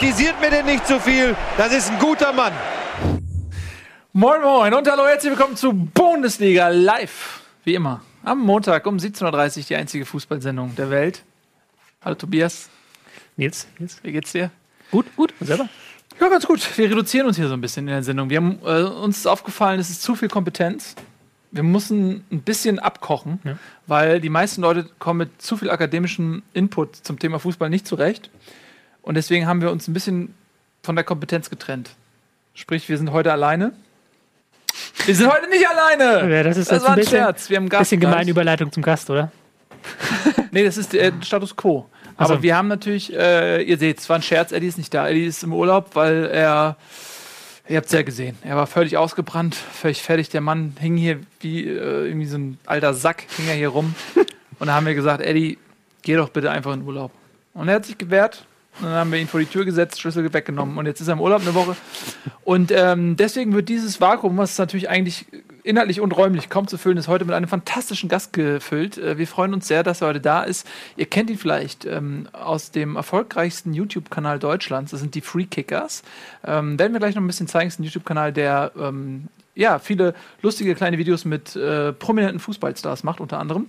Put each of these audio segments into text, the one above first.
kritisiert mir denn nicht so viel. Das ist ein guter Mann. Moin Moin und hallo, herzlich willkommen zu Bundesliga live. Wie immer. Am Montag um 17.30 Uhr die einzige Fußballsendung der Welt. Hallo Tobias. Nils, Nils. Wie geht's dir? Gut, gut. Und selber? Ja, ganz gut. Wir reduzieren uns hier so ein bisschen in der Sendung. Wir haben äh, uns ist aufgefallen, es ist zu viel Kompetenz. Wir müssen ein bisschen abkochen, Ja. weil die meisten Leute kommen mit zu viel akademischem Input zum Thema Fußball nicht zurecht. Und deswegen haben wir uns ein bisschen von der Kompetenz getrennt. Sprich, wir sind heute alleine. Wir sind heute nicht alleine! Ja, das ist das war ein bisschen, Scherz. Wir haben Gast. bisschen gemeine Überleitung zum Gast, oder? Nee, das ist der Status quo. Aber so. wir haben natürlich, äh, ihr seht, es war ein Scherz, Eddie ist nicht da. Eddie ist im Urlaub, weil er, ihr habt es ja gesehen, er war völlig ausgebrannt, völlig fertig. Der Mann hing hier wie äh, irgendwie so ein alter Sack, hing er hier rum. Und da haben wir gesagt, Eddie, geh doch bitte einfach in Urlaub. Und er hat sich gewehrt. Und dann haben wir ihn vor die Tür gesetzt, Schlüssel weggenommen. Und jetzt ist er im Urlaub eine Woche. Und ähm, deswegen wird dieses Vakuum, was natürlich eigentlich inhaltlich und räumlich kaum zu füllen ist, heute mit einem fantastischen Gast gefüllt. Äh, wir freuen uns sehr, dass er heute da ist. Ihr kennt ihn vielleicht ähm, aus dem erfolgreichsten YouTube-Kanal Deutschlands. Das sind die Free Kickers. Ähm, werden wir gleich noch ein bisschen zeigen. Das ist ein YouTube-Kanal, der ähm, ja, viele lustige kleine Videos mit äh, prominenten Fußballstars macht, unter anderem.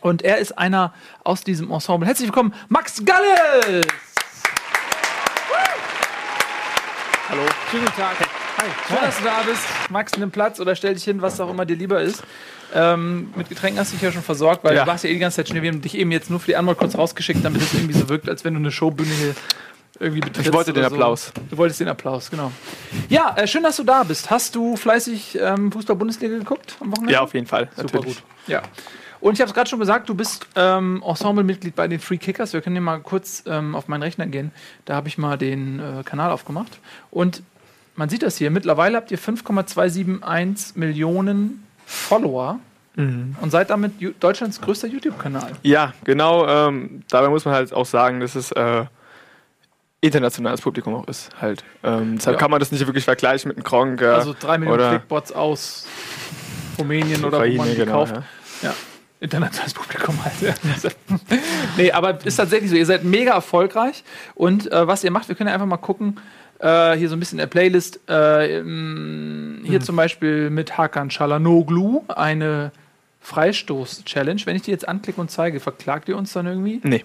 Und er ist einer aus diesem Ensemble. Herzlich willkommen, Max Galles! Hallo. Schönen guten Tag. Hi. Schön, dass du da bist. Max, nimm Platz oder stell dich hin, was auch immer dir lieber ist. Ähm, mit Getränken hast du dich ja schon versorgt, weil Ja. du warst ja eh die ganze Zeit schnell. Wir haben dich eben jetzt nur für die Antwort kurz rausgeschickt, damit es irgendwie so wirkt, als wenn du eine Showbühne hier irgendwie betrittst. Ich wollte den so. Applaus. Du wolltest den Applaus, genau. Ja, äh, schön, dass du da bist. Hast du fleißig ähm, Fußball-Bundesliga geguckt am Wochenende? Ja, auf jeden Fall. Super natürlich. gut. Ja. Und ich habe es gerade schon gesagt, du bist ähm, Ensemble-Mitglied bei den Free Kickers. Wir können hier mal kurz ähm, auf meinen Rechner gehen. Da habe ich mal den äh, Kanal aufgemacht. Und man sieht das hier. Mittlerweile habt ihr 5,271 Millionen Follower Mhm. und seid damit Deutschlands größter YouTube-Kanal. Ja, genau. Ähm, dabei muss man halt auch sagen, dass es äh, internationales Publikum auch ist. Halt. Ähm, deshalb Ja. kann man das nicht wirklich vergleichen mit einem Kronk. Äh, Also drei Millionen oder Clickbots aus Rumänien oder wo man Ukraine, die genau. kauft. Ja. Ja, internationales Publikum halt. Ja. nee, aber ist tatsächlich so. Ihr seid mega erfolgreich. Und äh, was ihr macht, wir können ja einfach mal gucken. Äh, hier so ein bisschen in der Playlist. Äh, hier zum Beispiel mit Hakan Çalhanoğlu eine Freistoß-Challenge. Wenn ich die jetzt anklicke und zeige, verklagt ihr uns dann irgendwie? Nee.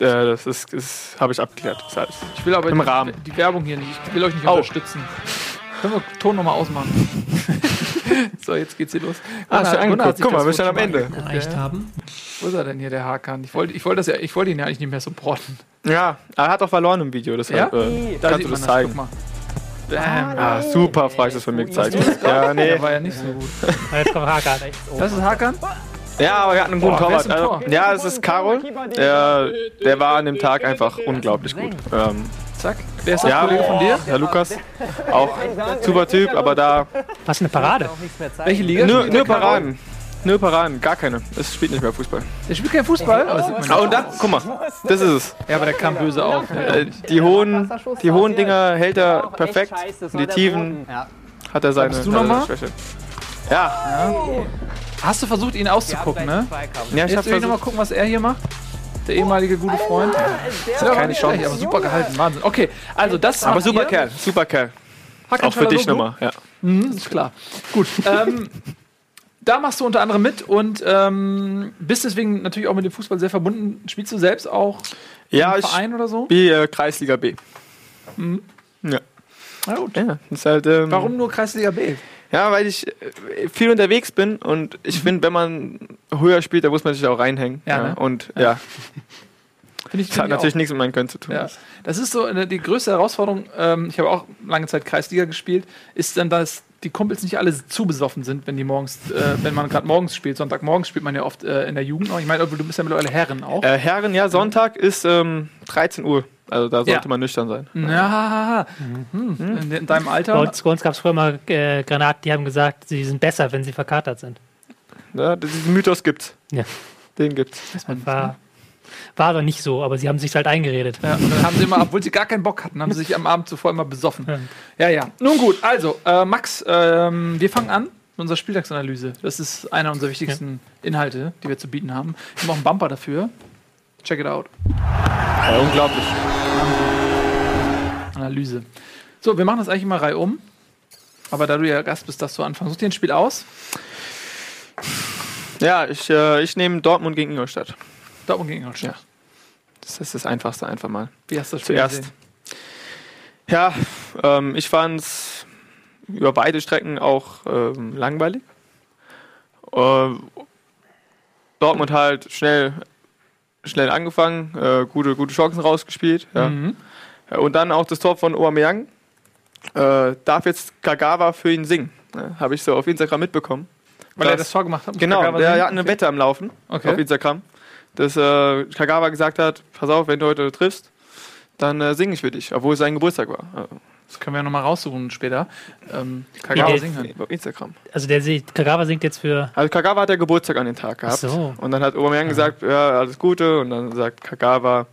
Äh, das ist, das habe ich abgeklärt. Das heißt. Ich will aber Im die, Rahmen. die Werbung hier nicht. Ich will euch nicht Oh. unterstützen. Können wir Ton nochmal ausmachen? so, jetzt geht's hier los. Ah, Gunnar- Gunnar hat sich Guck mal, das wir sind am Ende. Erreicht ja. haben. Wo ist er denn hier, der Hakan? Ich wollte ich wollte das ja, ich wollte ihn ja eigentlich nicht mehr supporten. Ja, er hat auch verloren im Video. Deshalb Ja? äh, Da kannst du das zeigen. Mal. Bam. Ah, super Freistoß von mir gezeigt. Ja, Der nee. war ja nicht so gut. Jetzt kommt Hakan rechts oben. Das ist Hakan? Ja, aber er hat einen guten Boah, Torwart. Also, Tor? ja, es ist Karol. Der, der war an dem Tag einfach unglaublich gut. Ähm, Zack. Wer ist das ja, Kollege von dir? Herr Lukas. Auch super Typ, aber da Was eine Parade. Welche Liga? Nur Karol? Paraden. Nur Paraden, gar keine. Es spielt nicht mehr Fußball. Der spielt kein Fußball? Man Ah, und dann, guck mal, das ist es. Ja, aber der kam böse auf. Äh, die, hohen, die hohen Dinger hält er perfekt. Und die tiefen hat er seine, du noch mal? Schwäche. Ja, Hast du versucht, ihn auszugucken, ne? ja, ich will ich nochmal versucht. gucken, was er hier macht. Der ehemalige gute Freund. Ist ja keine Chance. aber super gehalten. Wahnsinn. Okay, also das Aber super ihr. Kerl, super Kerl. Hakan Auch für dich nochmal. Ja. Mhm, ist klar. Gut. Ähm, da machst du unter anderem mit und ähm, bist deswegen natürlich auch mit dem Fußball sehr verbunden. Spielst du selbst auch Ja, im ich Verein oder so? spiele äh, Kreisliga B. Ja. Na gut. ja, das ist halt, ähm, Warum nur Kreisliga B? Ja, weil ich äh, viel unterwegs bin und ich finde, wenn man höher spielt, da muss man sich auch reinhängen. Ja, ne? Und ja, Finde ich, das hat find ich natürlich auch. nichts mit meinem Können zu tun. Ja. Das ist so eine, die größte Herausforderung. Ähm, ich habe auch lange Zeit Kreisliga gespielt. Ist dann, dass die Kumpels nicht alle zu besoffen sind, wenn die morgens, äh, wenn man gerade morgens spielt. Sonntagmorgens spielt man ja oft äh, in der Jugend. Ich meine, du bist ja mittlerweile Herren auch. Äh, Herren, ja, Sonntag ist ähm, 13 Uhr. Also da sollte Ja. man nüchtern sein. Ja, hm. in, in deinem Alter. Bei uns, uns gab es früher mal äh, Granaten, die haben gesagt, sie sind besser, wenn sie verkatert sind. Ja, diesen Mythos gibt's. Ja. Den gibt's. War, ne? war aber nicht so, aber sie haben sich halt eingeredet. Ja, und dann haben sie immer, obwohl sie gar keinen Bock hatten, haben sie sich am Abend zuvor immer besoffen. Ja. Ja, ja. Nun gut, also, äh, Max, ähm, wir fangen an mit unserer Spieltagsanalyse. Das ist einer unserer wichtigsten Inhalte, die wir zu bieten haben. Wir haben auch einen Bumper dafür. Check it out. Ja, unglaublich. Analyse. So, wir machen das eigentlich immer reihum. Aber da du ja Gast bist, darfst du anfangen. Such dir ein Spiel aus. Ja, ich, äh, ich nehme Dortmund gegen Ingolstadt. Dortmund gegen Ingolstadt. Das ist das Einfachste einfach mal. Wie hast du das Spiel Zuerst. gesehen? Ja, ähm, ich fand es über beide Strecken auch ähm, langweilig. Äh, Dortmund halt schnell, schnell angefangen, äh, gute, gute Chancen rausgespielt. Ja. Mhm. Ja, Und dann auch das Tor von Aubameyang. Äh, darf jetzt Kagawa für ihn singen. Ja, Habe ich so auf Instagram mitbekommen. Weil er Das- Tor gemacht hat. Genau, Kagawa der sehen? hat eine Okay. Wette am Laufen Okay. auf Instagram, dass äh, Kagawa gesagt hat, pass auf, wenn du heute triffst, dann äh, singe ich für dich, obwohl es sein Geburtstag war. Das können wir nochmal raussuchen später. Ähm, Kagawa Ja, singen hören. auf Instagram. Also der sieht, Kagawa singt jetzt für. Also Kagawa hat ja Geburtstag an den Tag gehabt. Ach so. Und dann hat Aubameyang gesagt, ja, alles Gute. Und dann sagt Kagawa,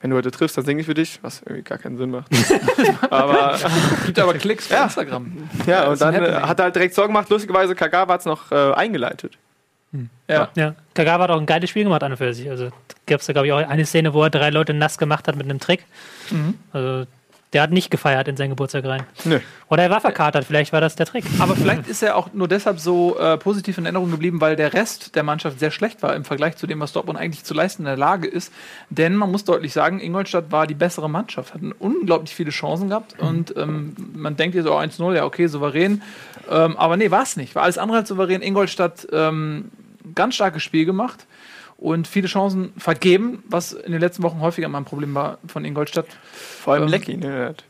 wenn du heute triffst, dann singe ich für dich. Was irgendwie gar keinen Sinn macht. aber Gibt aber Klicks bei Ja. Instagram. ja, und dann äh, Happening. hat er halt direkt Sorgen gemacht. Lustigerweise, Kagawa hat es noch äh, eingeleitet. Ja. Ja, Kagawa hat auch ein geiles Spiel gemacht an und für sich. Also gab es da, glaube ich, auch eine Szene, wo er drei Leute nass gemacht hat mit einem Trick. Mhm. Also der hat nicht gefeiert in seinen Geburtstag rein. Nö. Oder er war verkatert, vielleicht war das der Trick. Aber vielleicht ist er auch nur deshalb so äh, positiv in Erinnerung geblieben, weil der Rest der Mannschaft sehr schlecht war im Vergleich zu dem, was Dortmund eigentlich zu leisten in der Lage ist. Denn man muss deutlich sagen, Ingolstadt war die bessere Mannschaft, hatten unglaublich viele Chancen gehabt und ähm, man denkt jetzt so 1-0, ja okay, souverän. Ähm, aber nee, war es nicht. War alles andere als souverän. Ingolstadt ähm, ganz starkes Spiel gemacht und viele Chancen vergeben, was in den letzten Wochen häufiger mal ein Problem war von Ingolstadt. Vor allem Ähm, Lecky. Ne? hat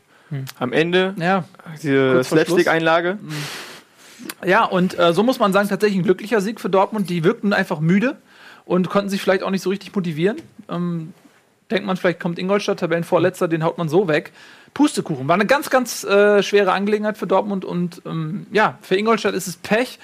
Am Ende Ja, diese. Slapstick-Einlage. Ja, und äh, so muss man sagen, tatsächlich ein glücklicher Sieg für Dortmund. Die wirkten einfach müde und konnten sich vielleicht auch nicht so richtig motivieren. Ähm, denkt man, vielleicht kommt Ingolstadt, Tabellenvorletzter, den haut man so weg. Pustekuchen. War eine ganz, ganz äh, schwere Angelegenheit für Dortmund und ähm, ja, für Ingolstadt ist es Pech.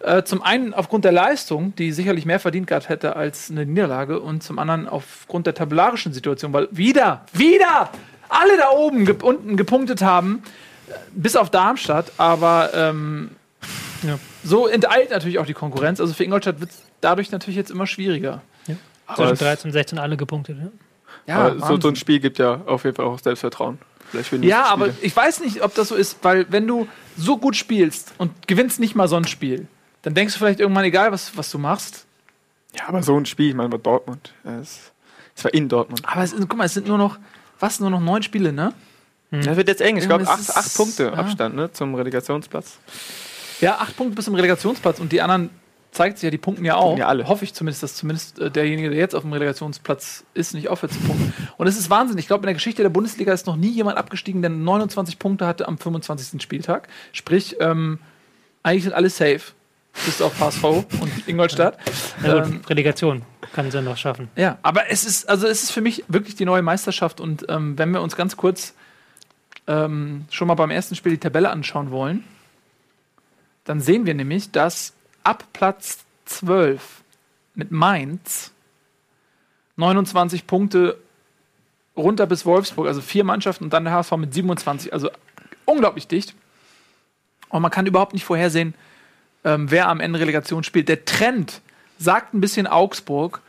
Äh, zum einen aufgrund der Leistung, die sicherlich mehr verdient gehabt hätte als eine Niederlage, und zum anderen aufgrund der tabellarischen Situation, weil wieder, wieder alle da oben ge unten gepunktet haben, äh, bis auf Darmstadt, aber ähm, Ja. so enteilt natürlich auch die Konkurrenz. Also für Ingolstadt wird es dadurch natürlich jetzt immer schwieriger. Zwischen es- 13 und 16 alle gepunktet. Ja. Ja, so, so ein. Spiel gibt ja auf jeden Fall auch Selbstvertrauen. Ja aber ich weiß nicht, ob das so ist, weil wenn du so gut spielst und gewinnst nicht mal so ein Spiel, dann denkst du vielleicht irgendwann, egal was, was du machst. Ja, aber so ein Spiel, ich meine, bei Dortmund. Es, es war in Dortmund. Aber es, guck mal, es sind nur noch, was, nur noch neun Spiele, ne? Das wird jetzt eng. Ich glaube, acht, acht Punkte ja. Abstand ne, zum Relegationsplatz. Ja, acht Punkte bis zum Relegationsplatz und die anderen zeigt sich ja, die punkten ja auch. Punkten ja alle. Hoffe ich zumindest, dass zumindest äh, derjenige, der jetzt auf dem Relegationsplatz ist, nicht aufhört zu punkten. Und es ist Wahnsinn. Ich glaube, in der Geschichte der Bundesliga ist noch nie jemand abgestiegen, der 29 Punkte hatte am 25. Spieltag. Sprich, ähm, eigentlich sind alle safe. Bis auf HSV und Ingolstadt. Na gut, Ähm, Relegation kann sie noch schaffen. ja, aber es ist, also es ist für mich wirklich die neue Meisterschaft und ähm, wenn wir uns ganz kurz ähm, schon mal beim ersten Spiel die Tabelle anschauen wollen, dann sehen wir nämlich, dass ab Platz 12 mit Mainz 29 Punkte runter bis Wolfsburg, also vier Mannschaften und dann der HSV mit 27, also unglaublich dicht. Und man kann überhaupt nicht vorhersehen, ähm, wer am Ende Relegation spielt. Der Trend sagt ein bisschen Augsburg,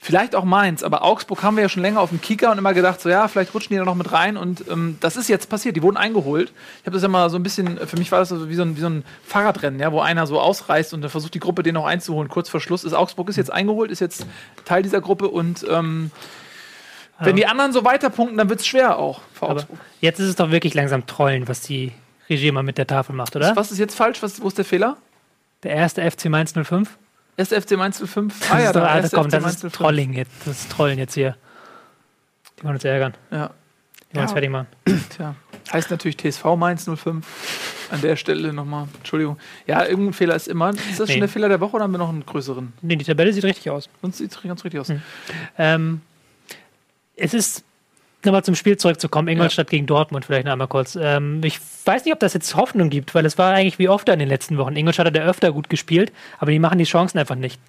vielleicht auch Mainz, aber Augsburg haben wir ja schon länger auf dem Kicker und immer gedacht, so ja, vielleicht rutschen die da noch mit rein und ähm, das ist jetzt passiert. Die wurden eingeholt. Ich habe das ja mal so ein bisschen, für mich war das so wie so ein, wie so ein Fahrradrennen, ja, wo einer so ausreißt und dann versucht die Gruppe den noch einzuholen. Kurz vor Schluss ist Augsburg ist jetzt eingeholt, ist jetzt Teil dieser Gruppe und ähm, wenn die anderen so weiterpunkten, dann wird es schwer auch für Aber Augsburg. jetzt ist es doch wirklich langsam Trollen, was die Regie mal mit der Tafel macht, oder? Was ist jetzt falsch? Was, wo ist der Fehler? Der erste FC Mainz 05? Erste FC Mainz 05? Das ist doch, der ah, erste komm, FC das ist 05. Trolling jetzt. Das ist Trollen jetzt hier. Die wollen uns ärgern. Ja, Die wollen uns Ja. fertig machen. tja. Heißt natürlich TSV Mainz 05. An der Stelle nochmal, Entschuldigung. Ja, irgendein Fehler ist immer. Ist das Nee. schon der Fehler der Woche oder haben wir noch einen größeren? Nee, die Tabelle sieht richtig aus. Sonst sieht es ganz richtig aus. Ähm, es ist, nochmal zum Spiel zurückzukommen, Ingolstadt gegen Dortmund vielleicht noch einmal kurz. Ähm, ich weiß nicht, ob das jetzt Hoffnung gibt, weil es war eigentlich wie oft in den letzten Wochen. Ingolstadt hat ja öfter gut gespielt, aber die machen die Chancen einfach nicht.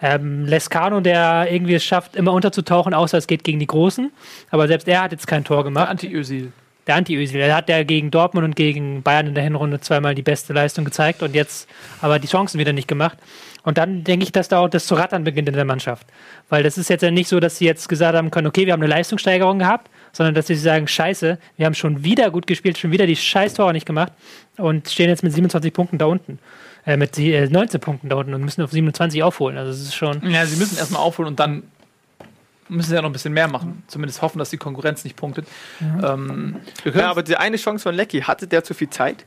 Ähm, Lescano, der irgendwie es schafft, immer unterzutauchen, außer es geht gegen die Großen, aber selbst er hat jetzt kein Tor Der gemacht. Anti-Ösil. Der Anti-Özil, der hat ja gegen Dortmund und gegen Bayern in der Hinrunde zweimal die beste Leistung gezeigt und jetzt aber die Chancen wieder nicht gemacht. Und dann denke ich, dass da auch das zu rattern beginnt in der Mannschaft. Weil das ist jetzt ja nicht so, dass sie jetzt gesagt haben können, okay, wir haben eine Leistungssteigerung gehabt, sondern dass sie sagen, scheiße, wir haben schon wieder gut gespielt, schon wieder die scheiß Tore nicht gemacht und stehen jetzt mit 27 Punkten da unten. Äh, mit die, äh, 19 Punkten da unten und müssen auf 27 aufholen. Also es ist schon. Ja, sie müssen erstmal aufholen und dann müssen sie ja noch ein bisschen mehr machen. Zumindest hoffen, dass die Konkurrenz nicht punktet. Ähm, wir können Ja, aber die eine Chance von Lecky, hatte der zu viel Zeit?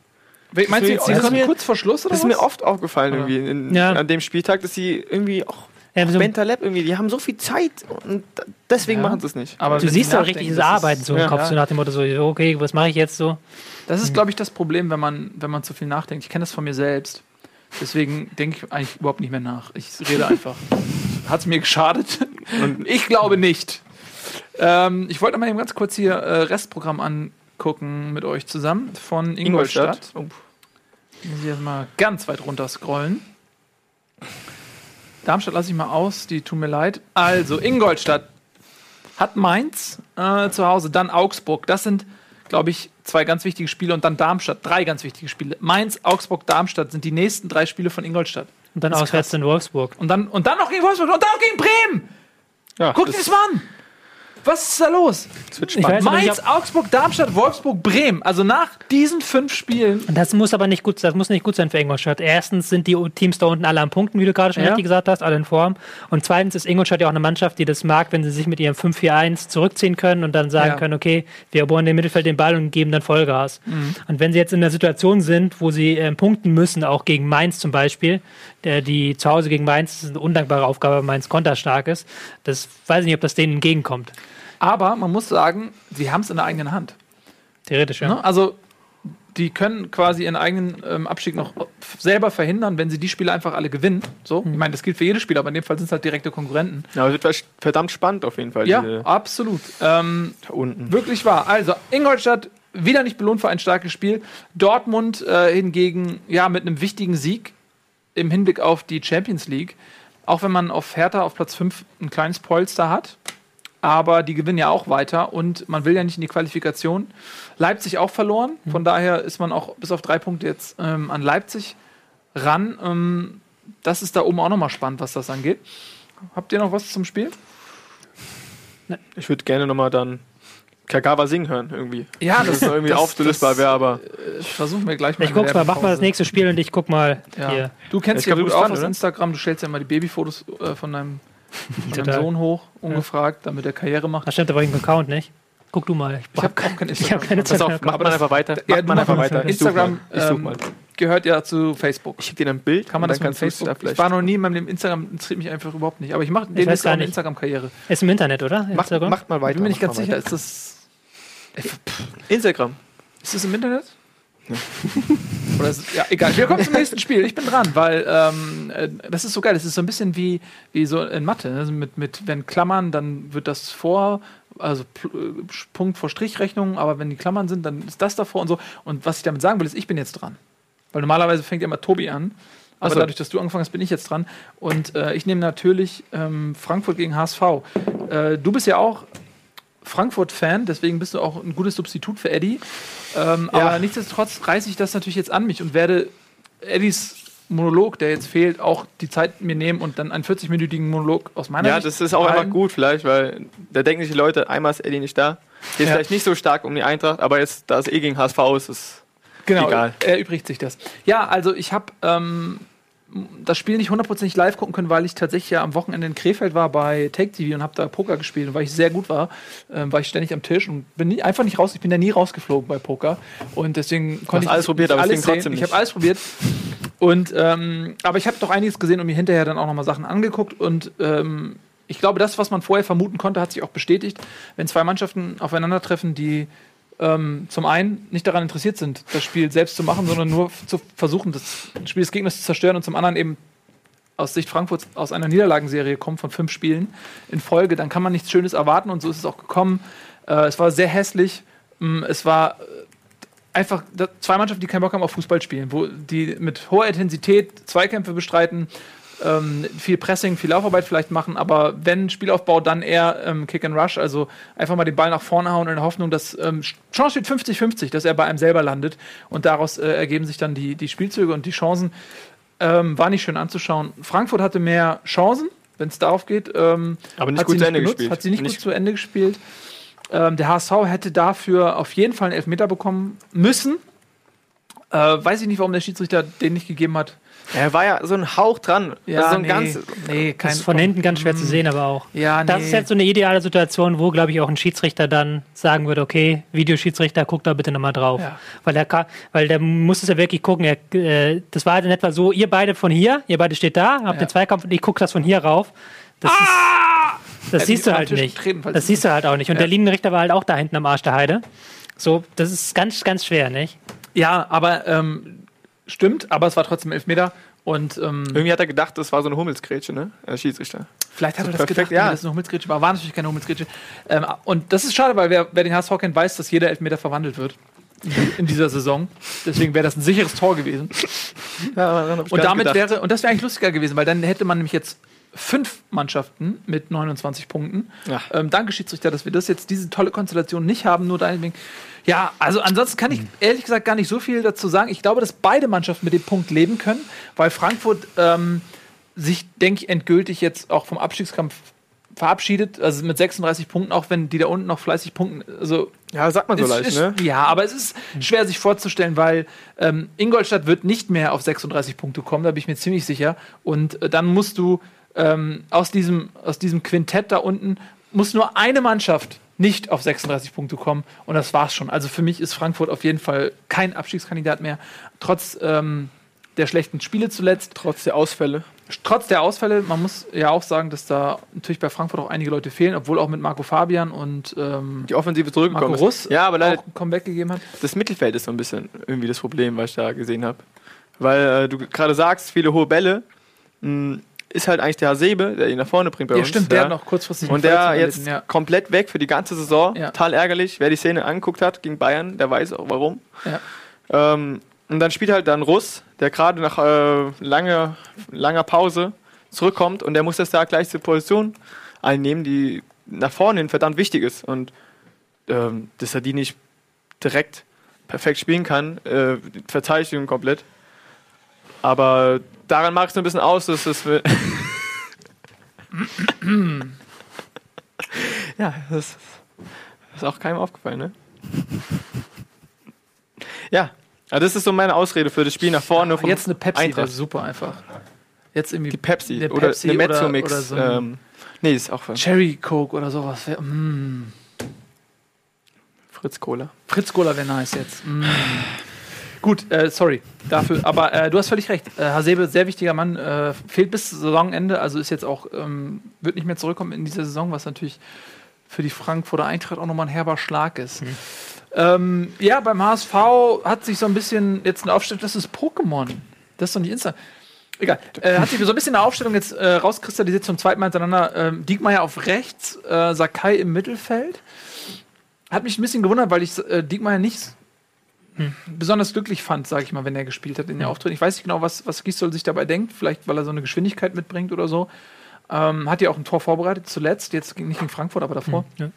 Meinst du jetzt ist die mir- kurz vor Schluss oder Das ist was? mir oft aufgefallen irgendwie in, Ja. an dem Spieltag, dass sie irgendwie auch Ja, so, Bentaleb irgendwie, die haben so viel Zeit und deswegen Ja. machen sie es nicht. Aber du siehst sie auch nachdenken, richtig das ist- Arbeiten so im ja, Kopf, ja. so nach dem Motto, so, okay, was mache ich jetzt so? Das ist, glaube ich, das Problem, wenn man, wenn man zu viel nachdenkt. Ich kenne das von mir selbst. Deswegen denke ich eigentlich überhaupt nicht mehr nach. Ich rede einfach. Hat es mir geschadet? ich glaube nicht. Ähm, ich wollte mal eben ganz kurz hier äh, Restprogramm angucken mit euch zusammen von Ingolstadt. Oh. Muss ich jetzt mal ganz weit runter scrollen. Darmstadt lasse ich mal aus, die tun mir leid. Also, Ingolstadt hat Mainz äh, zu Hause, dann Augsburg. Das sind, glaube ich, zwei ganz wichtige Spiele und dann Darmstadt, drei ganz wichtige Spiele. Mainz, Augsburg, Darmstadt sind die nächsten drei Spiele von Ingolstadt. Und dann auswärts in Wolfsburg. Und dann, und dann noch gegen Wolfsburg und dann noch gegen Bremen. Ja, Guck dir das mal an. Was ist da los? weiß Mainz, Augsburg, Darmstadt, Wolfsburg, Bremen. Also nach diesen fünf Spielen. Das muss aber nicht gut, das muss nicht gut sein für Ingolstadt. Erstens sind die Teams da unten alle am Punkten, wie du gerade schon Ja. richtig gesagt hast, alle in Form. Und zweitens ist Ingolstadt ja auch eine Mannschaft, die das mag, wenn sie sich mit ihrem 5-4-1 zurückziehen können und dann sagen Ja. können, okay, wir erobern im Mittelfeld den Ball und geben dann Vollgas. Mhm. Und wenn sie jetzt in der Situation sind, wo sie äh, punkten müssen, auch gegen Mainz zum Beispiel, der, die zu Hause gegen Mainz, das ist eine undankbare Aufgabe, weil Mainz konterstark ist, das weiß ich nicht, ob das denen entgegenkommt. Aber man muss sagen, sie haben es in der eigenen Hand. Theoretisch, ja. Ne? Also die können quasi ihren eigenen ähm, Abstieg noch selber verhindern, wenn sie die Spiele einfach alle gewinnen. So, ich meine, das gilt für jedes Spiel, aber in dem Fall sind es halt direkte Konkurrenten. Ja, aber es wird verdammt spannend auf jeden Fall. Ja, diese- absolut. Ähm, da unten. wirklich wahr. Also Ingolstadt wieder nicht belohnt für ein starkes Spiel. Dortmund äh, hingegen ja mit einem wichtigen Sieg im Hinblick auf die Champions League. Auch wenn man auf Hertha auf Platz 5 ein kleines Polster hat. Aber die gewinnen ja auch weiter und man will ja nicht in die Qualifikation. Leipzig auch verloren. Von daher ist man auch bis auf drei Punkte jetzt ähm, an Leipzig ran. Ähm, das ist da oben auch nochmal spannend, was das angeht. Habt ihr noch was zum Spiel? Ich würde gerne nochmal dann Kagawa singen hören irgendwie. Ja, Das ist irgendwie auflösbar wäre, aber äh, versuchen wir gleich mal. Ich guck's mal, mach mal das nächste Spiel und ich guck mal Ja. hier. Du kennst Ich dich ja gut aus dran, aus oder? Instagram. Du stellst ja immer die Babyfotos äh, von deinem, von deinem Total. Sohn hoch, ungefragt, damit er Karriere macht. Das stimmt aber im Account nicht. Guck du mal. Ich habe auch kein Ich habe keine pass Zeit. auf, macht man einfach weiter. Ja, Macht man einfach weiter. Ich such Instagram. Ich ähm, gehört ja zu Facebook. Ich schicke dir ein Bild. Kann man das du's Facebook? da Ich war noch nie in meinem Leben Instagram, interessiert mich einfach überhaupt nicht. Aber ich mache den gar eine. Instagram-Karriere. Ist im Internet, oder? Macht, Instagram? macht mal Ich weiter. bin mir nicht ganz sicher. Ist das. Instagram. ist das im Internet? Oder ist, ja, egal. Wir kommen zum nächsten Spiel. Ich bin dran, weil ähm, äh, das ist so geil. Das ist so ein bisschen wie, wie so in Mathe. Ne? Also mit, mit, wenn Klammern, dann wird das vor, also äh, Punkt vor Strichrechnung, aber wenn die Klammern sind, dann ist das davor und so. Und was ich damit sagen will, ist, ich bin jetzt dran. Weil normalerweise fängt ja immer Tobi an. Aber Ach so. dadurch, dass du angefangen hast, bin ich jetzt dran. Und äh, ich nehme natürlich ähm, Frankfurt gegen HSV. Äh, du bist ja auch Frankfurt-Fan, deswegen bist du auch ein gutes Substitut für Eddie. Ähm, Ja. Aber nichtsdestotrotz reiße ich das natürlich jetzt an mich und werde Eddies Monolog, der jetzt fehlt, auch die Zeit mir nehmen und dann einen 40-minütigen Monolog aus meiner Ja, Sicht das ist auch einfach gut vielleicht, weil da denken sich die Leute, einmal ist Eddie nicht da. Ist Ja. vielleicht nicht so stark um die Eintracht, aber jetzt, da es eh gegen HSV ist, ist Genau, Egal. erübrigt sich das. Ja, also ich habe ähm, das Spiel nicht hundertprozentig live gucken können, weil ich tatsächlich ja am Wochenende in Krefeld war bei Take TV und habe da Poker gespielt und weil ich sehr gut war, ähm, war ich ständig am Tisch und bin nie, einfach nicht raus. Ich bin da nie rausgeflogen bei Poker und deswegen konnte ich alles probiert, nicht aber es alles trotzdem sehen. Ich nicht. habe alles probiert und ähm, aber ich habe doch einiges gesehen und mir hinterher dann auch noch mal Sachen angeguckt und ähm, ich glaube, das, was man vorher vermuten konnte, hat sich auch bestätigt. Wenn zwei Mannschaften aufeinandertreffen, die ähm, zum einen nicht daran interessiert sind, das Spiel selbst zu machen, sondern nur zu versuchen, das Spiel des Gegners zu zerstören und zum anderen eben aus Sicht Frankfurts aus einer Niederlagenserie kommt von fünf Spielen in Folge, dann kann man nichts Schönes erwarten und so ist es auch gekommen. Äh, es war sehr hässlich. Mm, Es war äh, einfach zwei Mannschaften, die keinen Bock haben auf Fußball spielen, wo die mit hoher Intensität Zweikämpfe bestreiten, ähm, viel Pressing, viel Laufarbeit vielleicht machen, aber wenn Spielaufbau, dann eher ähm, Kick and Rush, also einfach mal den Ball nach vorne hauen in der Hoffnung, dass ähm, Chance steht 50-50, dass er bei einem selber landet und daraus äh, ergeben sich dann die, die Spielzüge und die Chancen. Ähm, war nicht schön anzuschauen. Frankfurt hatte mehr Chancen, wenn es darauf geht. Ähm, aber nicht hat gut sie zu Ende benutzt, gespielt. Hat sie nicht, gut zu Ende gespielt. Ähm, der HSV hätte dafür auf jeden Fall einen Elfmeter bekommen müssen. Äh, weiß ich nicht, warum der Schiedsrichter den nicht gegeben hat. Er war ja so ein Hauch dran. Ja, also so ein nee, ganz, nee, Das kein ist von hinten ganz schwer zu Mm, sehen, aber auch. Ja, Das nee. ist jetzt so eine ideale Situation, wo, glaube ich, auch ein Schiedsrichter dann sagen würde, okay, Videoschiedsrichter, guck da bitte nochmal drauf. Ja. Weil, der, ka- weil der muss es ja wirklich gucken. Er, äh, das war halt in etwa so, ihr beide von hier, ihr beide steht da, habt Ja. den Zweikampf und ich gucke das von hier rauf. Das, ist, das siehst du halt nicht. falls Das siehst du halt auch nicht. Und Ja. der Linienrichter war halt auch da hinten am Arsch der Heide. So, das ist ganz, ganz schwer, nicht? Ja, aber ähm, stimmt, aber es war trotzdem Elfmeter. Und ähm, irgendwie hat er gedacht, das war so eine Hummelsgrätsche, ne? Der Schiedsrichter. vielleicht hat er das perfekt, gedacht, ja. ja. das ist eine Hummelsgrätsche war. War natürlich keine Hummelsgrätsche. Ähm, und das ist schade, weil wer, wer den HSV kennt, weiß, dass jeder Elfmeter verwandelt wird in dieser Saison. Deswegen wäre das ein sicheres Tor gewesen. Ja, Und damit wäre, und das wäre eigentlich lustiger gewesen, weil dann hätte man nämlich jetzt fünf Mannschaften mit 29 Punkten. Ja. Ähm, danke, Schiedsrichter, dass wir das jetzt, diese tolle Konstellation nicht haben, nur deinetwegen. Ja, also ansonsten kann ich ehrlich gesagt gar nicht so viel dazu sagen. Ich glaube, dass beide Mannschaften mit dem Punkt leben können, weil Frankfurt ähm, sich, denke ich, endgültig jetzt auch vom Abstiegskampf verabschiedet, also mit 36 Punkten, auch wenn die da unten noch fleißig punkten. Also Ja, sagt man so ist, leicht, ist, ne? Ja, aber es ist schwer sich vorzustellen, weil ähm, Ingolstadt wird nicht mehr auf 36 Punkte kommen, da bin ich mir ziemlich sicher. Und äh, dann musst du ähm, aus, diesem, aus diesem Quintett da unten, muss nur eine Mannschaft nicht auf 36 Punkte kommen und das war's schon. Also für mich ist Frankfurt auf jeden Fall kein Abstiegskandidat mehr, trotz ähm, der schlechten Spiele zuletzt. Trotz der Ausfälle. Trotz der Ausfälle, man muss ja auch sagen, dass da natürlich bei Frankfurt auch einige Leute fehlen, obwohl auch mit Marco Fabian und ähm, Die Offensive zurückgekommen Marco ist. Russ Ja, aber leider, auch Comeback gegeben hat. das Mittelfeld ist so ein bisschen irgendwie das Problem, was ich da gesehen habe. Weil äh, du gerade sagst, viele hohe Bälle. Mh, ist halt eigentlich der Hasebe, der ihn nach vorne bringt bei Ja, uns. stimmt, der hat noch kurzfristig Und der jetzt ja. komplett weg für die ganze Saison. Ja. Total ärgerlich. Wer die Szene angeguckt hat gegen Bayern, der weiß auch warum. Ja. Ähm, und dann spielt halt dann Russ, der gerade nach äh, langer, langer Pause zurückkommt und der muss jetzt da gleich die Position einnehmen, die nach vorne hin verdammt wichtig ist. Und ähm, dass er die nicht direkt perfekt spielen kann, äh, Verteidigung komplett. Aber daran mag es ein bisschen aus, dass es. ja, das ist auch keinem aufgefallen, ne? Ja, also das ist so meine Ausrede für das Spiel nach vorne. vom Jetzt eine Pepsi, wäre super einfach. Jetzt irgendwie Die Pepsi, Eine oder Pepsi eine oder- Mezzo-Mix. oder so ähm, nee, ist auch für Cherry Coke oder sowas. Wär, mm. Fritz Cola. Fritz Cola wäre nice jetzt. Mm. Gut, äh, sorry dafür, aber äh, du hast völlig recht. Äh, Hasebe, sehr wichtiger Mann, äh, fehlt bis Saisonende, also ist jetzt auch, ähm, wird nicht mehr zurückkommen in dieser Saison, was natürlich für die Frankfurter Eintracht auch nochmal ein herber Schlag ist. Ähm, ja, beim HSV hat sich so ein bisschen jetzt eine Aufstellung, das ist Pokémon. Das ist doch nicht Insta. Egal. Äh, hat sich so ein bisschen eine Aufstellung jetzt äh, rauskristallisiert zum zweiten Mal hintereinander. Ähm, Diekmeyer auf rechts, äh, Sakai im Mittelfeld. Hat mich ein bisschen gewundert, weil ich äh, Diekmeyer nicht besonders glücklich fand, sage ich mal, wenn er gespielt hat in den Auftritten. Ich weiß nicht genau, was, was Gisdol sich dabei denkt. Vielleicht, weil er so eine Geschwindigkeit mitbringt oder so. Ähm, hat ja auch ein Tor vorbereitet, zuletzt. Jetzt ging- nicht gegen Frankfurt, aber davor. Ja.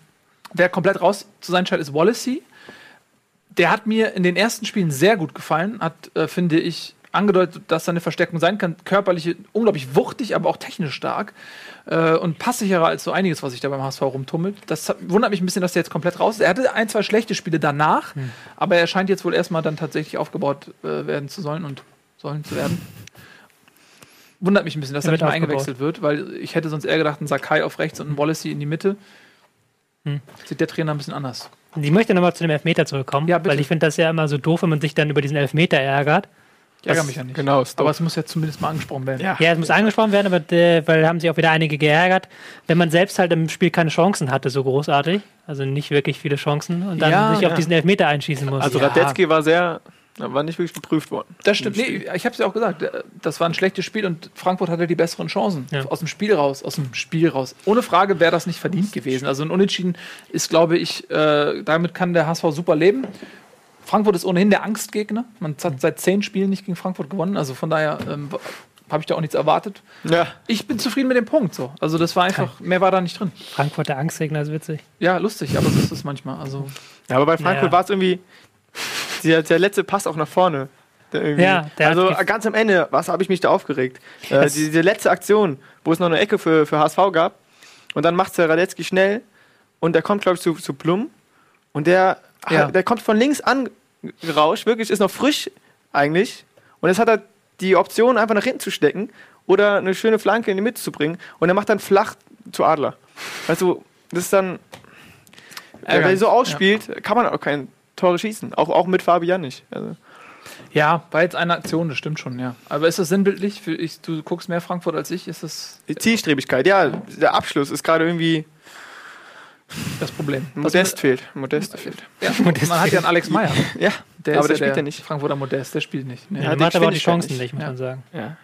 Wer komplett raus zu sein scheint, ist Wallacey. Der hat mir in den ersten Spielen sehr gut gefallen. Hat, äh, finde ich, angedeutet, dass er eine Verstärkung sein kann. Körperlich unglaublich wuchtig, aber auch technisch stark. Äh, und passsicherer als so einiges, was sich da beim HSV rumtummelt. Das wundert mich ein bisschen, dass der jetzt komplett raus ist. Er hatte ein, zwei schlechte Spiele danach, aber er scheint jetzt wohl erstmal dann tatsächlich aufgebaut äh, werden zu sollen und sollen zu werden. Wundert mich ein bisschen, dass Er er nicht mal aufgebaut. eingewechselt wird, weil ich hätte sonst eher gedacht, ein Sakai auf rechts und ein Wallacey in die Mitte. Hm. Sieht der Trainer ein bisschen anders. Ich möchte nochmal zu dem Elfmeter zurückkommen, Ja, weil ich finde das ja immer so doof, wenn man sich dann über diesen Elfmeter ärgert. Ich ärgere Das- mich ja nicht. Genau, ist Aber es muss ja zumindest mal angesprochen werden. Ja. Ja, es muss angesprochen werden, aber äh, weil haben sich auch wieder einige geärgert, wenn man selbst halt im Spiel keine Chancen hatte, so großartig, also nicht wirklich viele Chancen und dann Ja, sich auf ja. diesen Elfmeter einschießen muss. Also Ja. Radetzky war sehr, war nicht wirklich geprüft worden. Das stimmt. Nee, ich habe es ja auch gesagt. äh, Das war ein schlechtes Spiel und Frankfurt hatte die besseren Chancen. Ja. Aus dem Spiel raus, aus dem Spiel raus. Ohne Frage wäre das nicht verdient gewesen. Also ein Unentschieden ist, glaube ich, äh, damit kann der HSV super leben. Frankfurt ist ohnehin der Angstgegner. Man hat seit zehn Spielen nicht gegen Frankfurt gewonnen. Also von daher ähm, habe ich da auch nichts erwartet. Ja, Ich bin zufrieden mit dem Punkt. So. Also das war einfach, mehr war da nicht drin. Frankfurter Angstgegner ist witzig. Ja, lustig, aber so ist es manchmal. Also ja aber bei Frankfurt Ja. war es irgendwie der, der letzte Pass auch nach vorne. Der Ja, der hat also ganz am Ende, was habe ich mich da aufgeregt? Äh, die, die letzte Aktion, wo es noch eine Ecke für, für HSV gab und dann macht der Radetzky schnell und der kommt, glaube ich, zu, zu Blum und der, Ja. der kommt von links angerauscht, wirklich, ist noch frisch eigentlich und jetzt hat er die Option, einfach nach hinten zu stecken oder eine schöne Flanke in die Mitte zu bringen und er macht dann flach zu Adler. Also, das ist dann, wenn er so ausspielt, kann man auch kein Tore schießen, auch, auch mit Fabian nicht. Also, Ja, war jetzt eine Aktion, das stimmt schon, ja. Aber ist das sinnbildlich? Für ich, du guckst mehr Frankfurt als ich, ist das die Zielstrebigkeit, ja, der Abschluss ist gerade irgendwie, das Problem? Modest fehlt, Modest fehlt. Ja, man hat ja einen Alex Meyer. Ja, Der aber ist der spielt ja nicht. Frankfurter Modest, der spielt nicht. Nee. Ja, Ja, die macht aber auch die Chancen nicht. nicht, muss Ja. man sagen. Ja,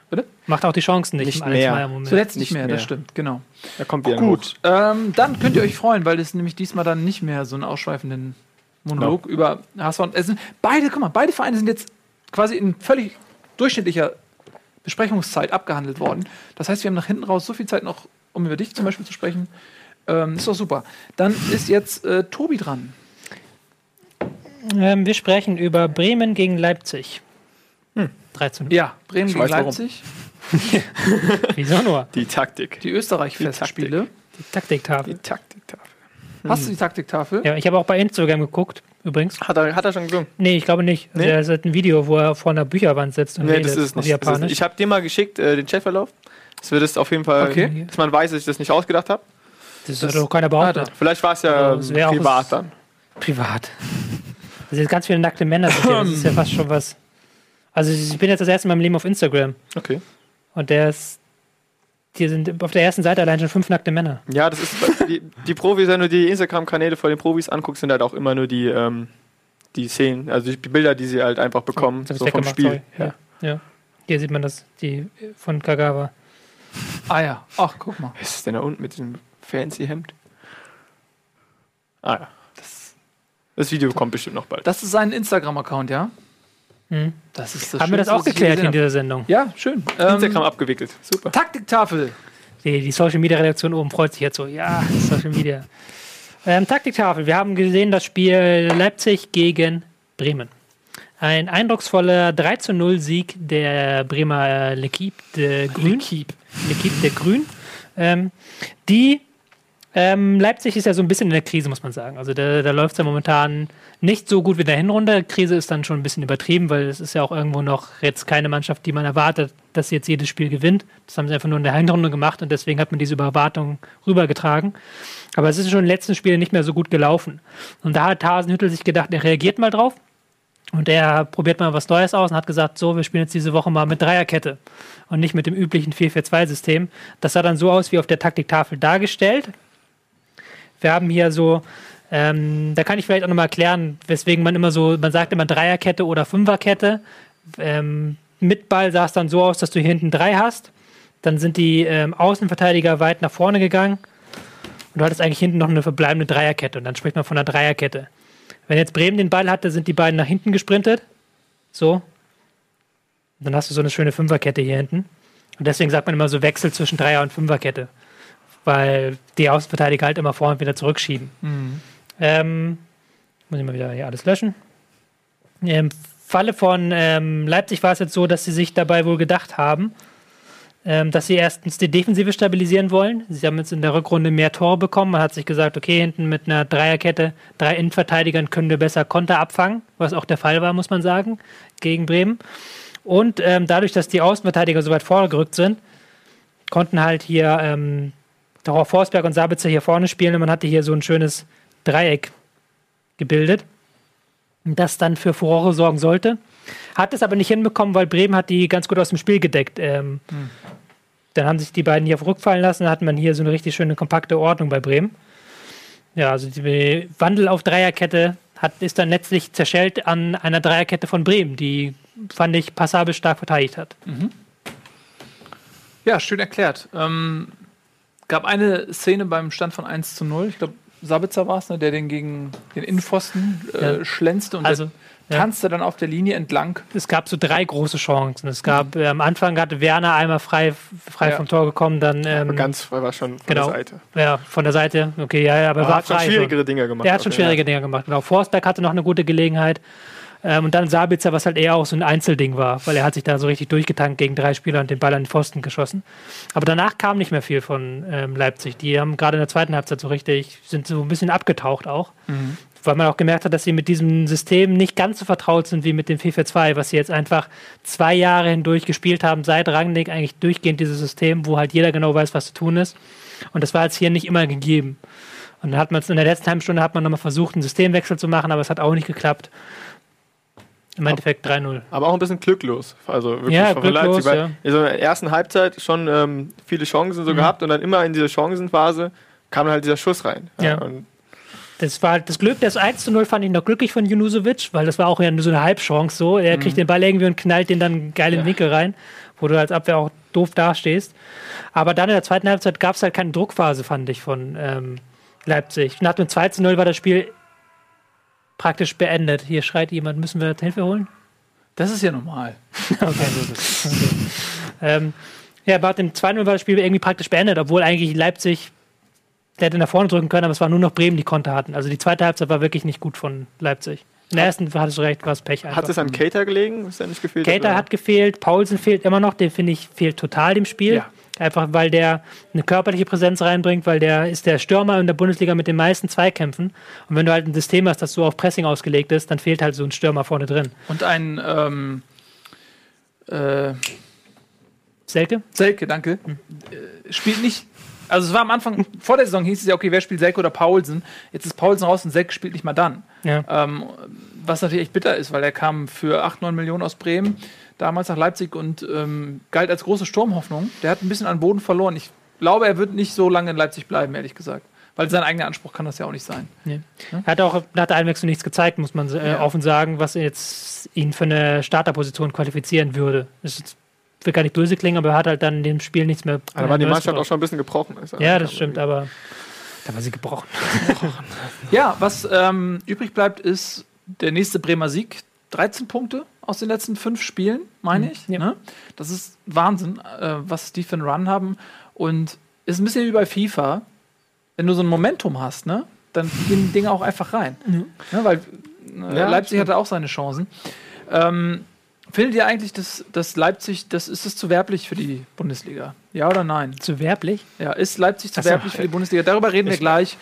Macht auch die Chancen nicht, Nicht im Alex. Meyer Moment. Zuletzt nicht Nicht mehr, mehr. das stimmt, genau. da kommt wieder ein Gut, ähm, dann könnt ihr euch freuen, weil es nämlich diesmal dann nicht mehr so einen ausschweifenden Monolog über HSV und es sind beide, guck mal, beide Vereine sind jetzt quasi in völlig durchschnittlicher Besprechungszeit abgehandelt worden. Das heißt, wir haben nach hinten raus so viel Zeit noch, um über dich zum Beispiel zu sprechen. Ähm, ist doch super. Dann ist jetzt äh, Tobi dran. Ähm, wir sprechen über Bremen gegen Leipzig. 13 Uhr. Ja, Bremen Ich gegen. Leipzig. Wieso nur? Die Taktik. Die Österreich-Festspiele. Die Taktiktafel. Die Taktiktafel. Hast du die Taktiktafel? Ja, ich habe auch bei Instagram geguckt, übrigens. Hat er, hat er schon gesungen? Nee, ich glaube nicht. Also Nee? Er ist ein Video, wo er vor einer Bücherwand sitzt und Nee, redet das ist nicht. Ist Japanisch. nicht. Ich habe dir mal geschickt, äh, den Chatverlauf. Das wird es auf jeden Fall, Okay. dass man weiß, dass ich das nicht ausgedacht habe. Das hat doch keiner behauptet. Ah, Vielleicht war es ja das ähm, privat dann. Privat. Das sind ganz viele nackte Männer. Das ist ja fast schon was. Also ich bin jetzt das erste Mal im Leben auf Instagram Okay. und der ist. Hier sind auf der ersten Seite allein schon fünf nackte Männer. Ja, das ist die, die Profis, wenn du die Instagram-Kanäle von den Profis anguckst, sind halt auch immer nur die, ähm, die Szenen, also die Bilder, die sie halt einfach bekommen, Das so vom Spiel. Ja. Ja. Hier sieht man das, die von Kagawa. Ah ja. Ach, guck mal. Was ist denn da unten mit diesem fancy Hemd? Ah ja, das, das Video kommt bestimmt noch bald. Das ist sein Instagram-Account, ja? Hm. Das ist das Haben wir das auch geklärt in dieser Sendung? Ja, schön. Ähm, Instagram abgewickelt. Super. Taktiktafel. Die, die Social Media Redaktion oben freut sich jetzt so. Ja, Social Media. Ähm, Taktiktafel. Wir haben gesehen das Spiel Leipzig gegen Bremen. Ein eindrucksvoller 3 zu 0 Sieg der Bremer äh, L'Equipe de Grün. L'Equipe de Grün. Ähm, die ähm, Leipzig ist ja so ein bisschen in der Krise, muss man sagen. Also da, da läuft es ja momentan nicht so gut wie in der Hinrunde. Krise ist dann schon ein bisschen übertrieben, weil es ist ja auch irgendwo noch jetzt keine Mannschaft, die man erwartet, dass sie jetzt jedes Spiel gewinnt. Das haben sie einfach nur in der Hinrunde gemacht und deswegen hat man diese Überwartung rübergetragen. Aber es ist schon in den letzten Spielen nicht mehr so gut gelaufen. Und da hat Hasenhüttel sich gedacht, er reagiert mal drauf. Und er probiert mal was Neues aus und hat gesagt, so, wir spielen jetzt diese Woche mal mit Dreierkette und nicht mit dem üblichen 4-4-2-System. Das sah dann so aus wie auf der Taktiktafel dargestellt. Wir haben hier so, ähm, da kann ich vielleicht auch nochmal erklären, weswegen man immer so, man sagt immer Dreierkette oder Fünferkette. Ähm, mit Ball sah es dann so aus, dass du hier hinten drei hast. Dann sind die ähm, Außenverteidiger weit nach vorne gegangen. Und du hattest eigentlich hinten noch eine verbleibende Dreierkette. Und dann spricht man von einer Dreierkette. Wenn jetzt Bremen den Ball hatte, sind die beiden nach hinten gesprintet. So. Und dann hast du so eine schöne Fünferkette hier hinten. Und deswegen sagt man immer so Wechsel zwischen Dreier- und Fünferkette. Weil die Außenverteidiger halt immer vor und wieder zurückschieben. Ähm, muss ich mal wieder hier alles löschen. Im Falle von ähm, Leipzig war es jetzt so, dass sie sich dabei wohl gedacht haben, ähm, dass sie erstens die Defensive stabilisieren wollen. Sie haben jetzt in der Rückrunde mehr Tore bekommen. Man hat sich gesagt, okay, hinten mit einer Dreierkette, drei Innenverteidigern können wir besser Konter abfangen, was auch der Fall war, muss man sagen, gegen Bremen. Und ähm, dadurch, dass die Außenverteidiger so weit vorgerückt sind, konnten halt hier ähm, doch auch Forsberg und Sabitzer hier vorne spielen und man hatte hier so ein schönes Dreieck gebildet, das dann für Furore sorgen sollte. Hat es aber nicht hinbekommen, weil Bremen hat die ganz gut aus dem Spiel gedeckt. Ähm, Dann haben sich die beiden hier Rückfallen lassen, dann hat man hier so eine richtig schöne kompakte Ordnung bei Bremen. Ja, also die Wandel auf Dreierkette hat, ist dann letztlich zerschellt an einer Dreierkette von Bremen, die, fand ich, passabel stark verteidigt hat. Ja, schön erklärt. Ähm, gab eine Szene beim Stand von 1 zu 0. Ich glaube, Sabitzer war es, ne, der den gegen den Innenpfosten äh, Ja. schlänzte und Also, ja. tanzte dann auf der Linie entlang. es gab so drei große Chancen. Es gab äh, am Anfang hatte Werner einmal frei, frei Ja. vom Tor gekommen, dann ähm, ganz frei war schon von genau. der Seite. ja, von der Seite. Okay, ja, ja, aber Aber war hat schon frei. schwierigere Dinge gemacht. Der hat schon schwierige Dinge gemacht. Genau. Forsberg hatte noch eine gute Gelegenheit. Ähm, und dann Sabitzer, was halt eher auch so ein Einzelding war, weil er hat sich da so richtig durchgetankt gegen drei Spieler und den Ball an den Pfosten geschossen. Aber danach kam nicht mehr viel von ähm, Leipzig. Die haben gerade in der zweiten Halbzeit so richtig, sind so ein bisschen abgetaucht auch. Weil man auch gemerkt hat, dass sie mit diesem System nicht ganz so vertraut sind wie mit dem FIFA 2, was sie jetzt einfach zwei Jahre hindurch gespielt haben, seit Rangnick eigentlich durchgehend dieses System, wo halt jeder genau weiß, was zu tun ist. Und das war jetzt hier nicht immer gegeben. Und dann hat man es in der letzten halben Stunde hat man nochmal versucht, einen Systemwechsel zu machen, aber es hat auch nicht geklappt. Im Endeffekt 3-0. Aber auch ein bisschen glücklos. Also wirklich Ja, von glücklos, Leipzig. ja. Also in der ersten Halbzeit schon ähm, viele Chancen so gehabt und dann immer in dieser Chancenphase kam dann halt dieser Schuss rein. Ja. Und Das war halt das Glück, das 1 zu 0 fand ich noch glücklich von Junusovic, weil das war auch ja nur so eine Halbchance so. Er kriegt den Ball irgendwie und knallt den dann geil in den Winkel rein, wo du als Abwehr auch doof dastehst. Aber dann in der zweiten Halbzeit gab es halt keine Druckphase, fand ich, von ähm, Leipzig. Nach dem 2 zu 0 war das Spiel praktisch beendet. Hier schreit jemand, müssen wir Hilfe holen? Das ist ja normal. Ähm, ja, aber dem 2-0 war das Spiel irgendwie praktisch beendet, obwohl eigentlich Leipzig, der hätte nach vorne drücken können, aber es war nur noch Bremen, die Konter hatten. Also die zweite Halbzeit war wirklich nicht gut von Leipzig. In der ersten hattest du recht, war es Pech einfach. hat es an Cater gelegen, was er nicht gefehlt Cater hat gefehlt, Paulsen fehlt immer noch, den finde ich fehlt total dem Spiel. Ja. Einfach weil der eine körperliche Präsenz reinbringt, weil der ist der Stürmer in der Bundesliga mit den meisten Zweikämpfen. Und wenn du halt ein System hast, das so auf Pressing ausgelegt ist, dann fehlt halt so ein Stürmer vorne drin. Und ein ähm, äh, Selke? Selke, danke, äh, spielt nicht. Also es war am Anfang, vor der Saison hieß es ja, okay, wer spielt Selke oder Paulsen? Jetzt ist Paulsen raus und Selke spielt nicht mal dann. Ja. Ähm, was natürlich echt bitter ist, weil er kam für 8, 9 Millionen aus Bremen, damals nach Leipzig und ähm, galt als große Sturmhoffnung. Der hat ein bisschen an Boden verloren. Ich glaube, er wird nicht so lange in Leipzig bleiben, ehrlich gesagt. Weil sein eigener Anspruch kann das ja auch nicht sein. Nee. Er hat auch nach der Einwechslung nichts gezeigt, muss man äh, Ja. offen sagen, was jetzt ihn für eine Starterposition qualifizieren würde. Das ist- will gar nicht böse klingen, aber er hat halt dann in dem Spiel nichts mehr. Aber da war die Mannschaft auch schon ein bisschen gebrochen. Also, Ja, das stimmt, aber da war sie gebrochen. Ja, was ähm, übrig bleibt, ist der nächste Bremer Sieg. 13 Punkte aus den letzten fünf Spielen, meine ich. ja. Ne? Das ist Wahnsinn, äh, was die für einen Run haben. Und ist ein bisschen wie bei FIFA. Wenn du so ein Momentum hast, ne, dann gehen die Dinge auch einfach rein. Ne, weil äh, Ja, Leipzig hatte auch seine Chancen. Ähm, findet ihr eigentlich, dass, dass Leipzig, das ist es zu werblich für die Bundesliga? Ja oder nein? Zu werblich? Ja, ist Leipzig zu Ach so. werblich für die Bundesliga? Darüber reden wir gleich.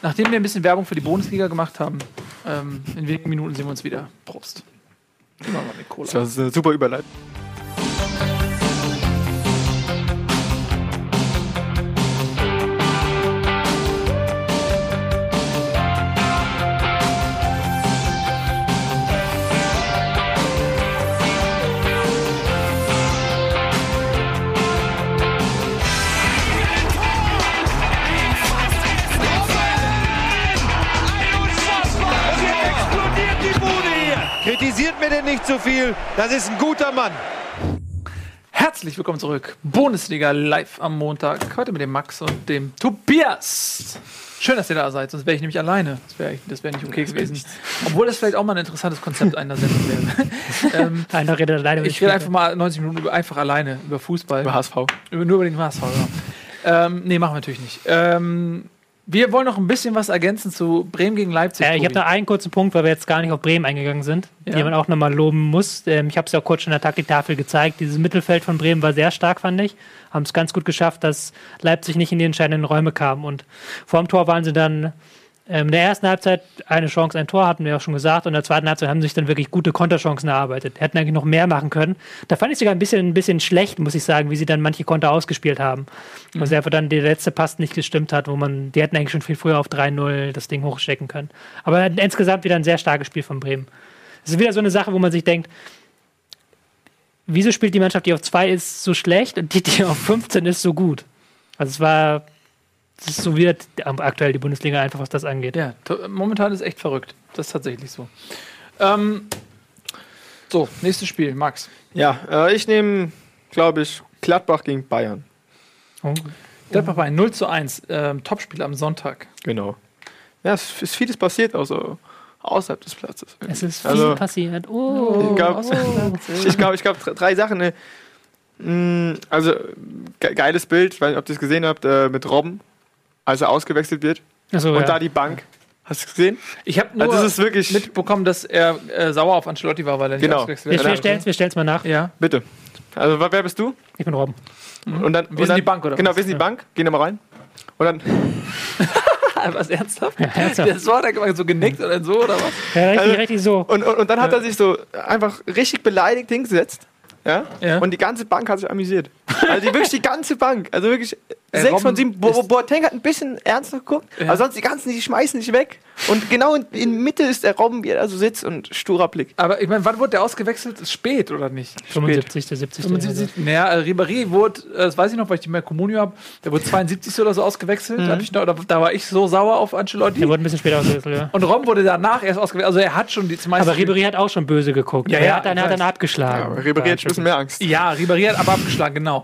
Nachdem wir ein bisschen Werbung für die Bundesliga gemacht haben, ähm, in wenigen Minuten sehen wir uns wieder. Prost. Immer mal eine Cola. Das ist eine super Überleitung. Nicht zu viel. Das ist ein guter Mann. Herzlich willkommen zurück. Bundesliga live am Montag. Heute mit dem Max und dem Tobias. Schön, dass ihr da seid, sonst wäre ich nämlich alleine. Das wäre wär nicht okay gewesen. Obwohl das vielleicht auch mal ein interessantes Konzept einer Sendung wäre. ähm, Einer redet alleine mit ich rede einfach mal 90 Minuten über, einfach alleine über Fußball. Über HSV. Über, nur über den HSV, ja. ähm, nee, machen wir natürlich nicht. Ähm, wir wollen noch ein bisschen was ergänzen zu Bremen gegen Leipzig. Äh, ich habe noch einen kurzen Punkt, weil wir jetzt gar nicht auf Bremen eingegangen sind, Ja. die man auch nochmal loben muss. Ähm, ich habe es ja auch kurz schon in der Taktiktafel gezeigt. Dieses Mittelfeld von Bremen war sehr stark, fand ich. Haben es ganz gut geschafft, dass Leipzig nicht in die entscheidenden Räume kam. Und vor dem Tor waren sie dann in der ersten Halbzeit eine Chance, ein Tor, hatten wir ja schon gesagt. Und in der zweiten Halbzeit haben sie sich dann wirklich gute Konterchancen erarbeitet. Hätten eigentlich noch mehr machen können. Da fand ich sogar ein bisschen, ein bisschen schlecht, muss ich sagen, wie sie dann manche Konter ausgespielt haben. Also einfach dann der letzte Pass nicht gestimmt hat, wo man, die hätten eigentlich schon viel früher auf 3-0 das Ding hochstecken können. Aber insgesamt wieder ein sehr starkes Spiel von Bremen. Es ist wieder so eine Sache, wo man sich denkt, wieso spielt die Mannschaft, die auf 2 ist, so schlecht und die, die auf 15 ist, so gut? Also es war, es ist so wieder aktuell die Bundesliga einfach, was das angeht. Ja, momentan ist echt verrückt. Das ist tatsächlich so. Ähm, so, nächstes Spiel, Max. Ja, äh, ich nehme, glaube ich, Gladbach gegen Bayern. Oh. Gladbach bei 0 zu 1. Ähm, Topspiel am Sonntag. Genau. Ja, es ist vieles passiert, also außerhalb des Platzes. Es ist viel Also- passiert. Oh, Ich glaube, Oh. ich glaube, ich glaub, dr- drei Sachen. Ne? Mm, Also, ge geiles Bild, ich weiß nicht, ob ihr es gesehen habt, äh, mit Robben, als er ausgewechselt wird. Achso, Und ja. da die Bank. Hast du es gesehen? Ich habe nur Also das ist wirklich- mitbekommen, dass er äh, sauer auf Ancelotti war, weil er nicht Genau. ausgewechselt Wir, wurde. wir stellen es wir stellen's mal nach. Ja. Bitte. Also, wer bist du? Ich bin Robben. Und dann, Wir und sind dann, die Bank, oder Genau, was? wir sind die Bank. Gehen da mal rein. Und dann, Was ernsthaft? ernsthaft. Das war der so genickt oder so oder was? Ja, richtig, Also- richtig so. und, und, und dann hat er sich so einfach richtig beleidigt hingesetzt. Ja? Ja. Und die ganze Bank hat sich amüsiert. Also die, wirklich die ganze Bank. Also wirklich Ey, sechs Robben von sieben. Bo Boateng hat ein bisschen ernster geguckt, aber sonst die ganzen, die schmeißen sich weg. Und genau in, in Mitte ist der Robben, wie er da so sitzt und sturer Blick. Aber ich meine, wann wurde der ausgewechselt? Ist spät oder nicht? 75. 70. 75. Naja, äh, Ribéry wurde, äh, das weiß ich noch, weil ich die mehr Comunio habe, der wurde 72 oder so ausgewechselt. Da, hab ich noch, da, da war ich so sauer auf Ancelotti. Der wurde ein bisschen später ausgewechselt, ja. Und Rom wurde danach erst ausgewechselt. Also er hat schon die zumeist. Aber Ribery hat auch schon böse geguckt. Ja, er ja, hat dann, hat dann abgeschlagen. Aber Ribéry hat ein bisschen mehr Angst. Ja, Ribéry hat aber abgeschlagen, genau.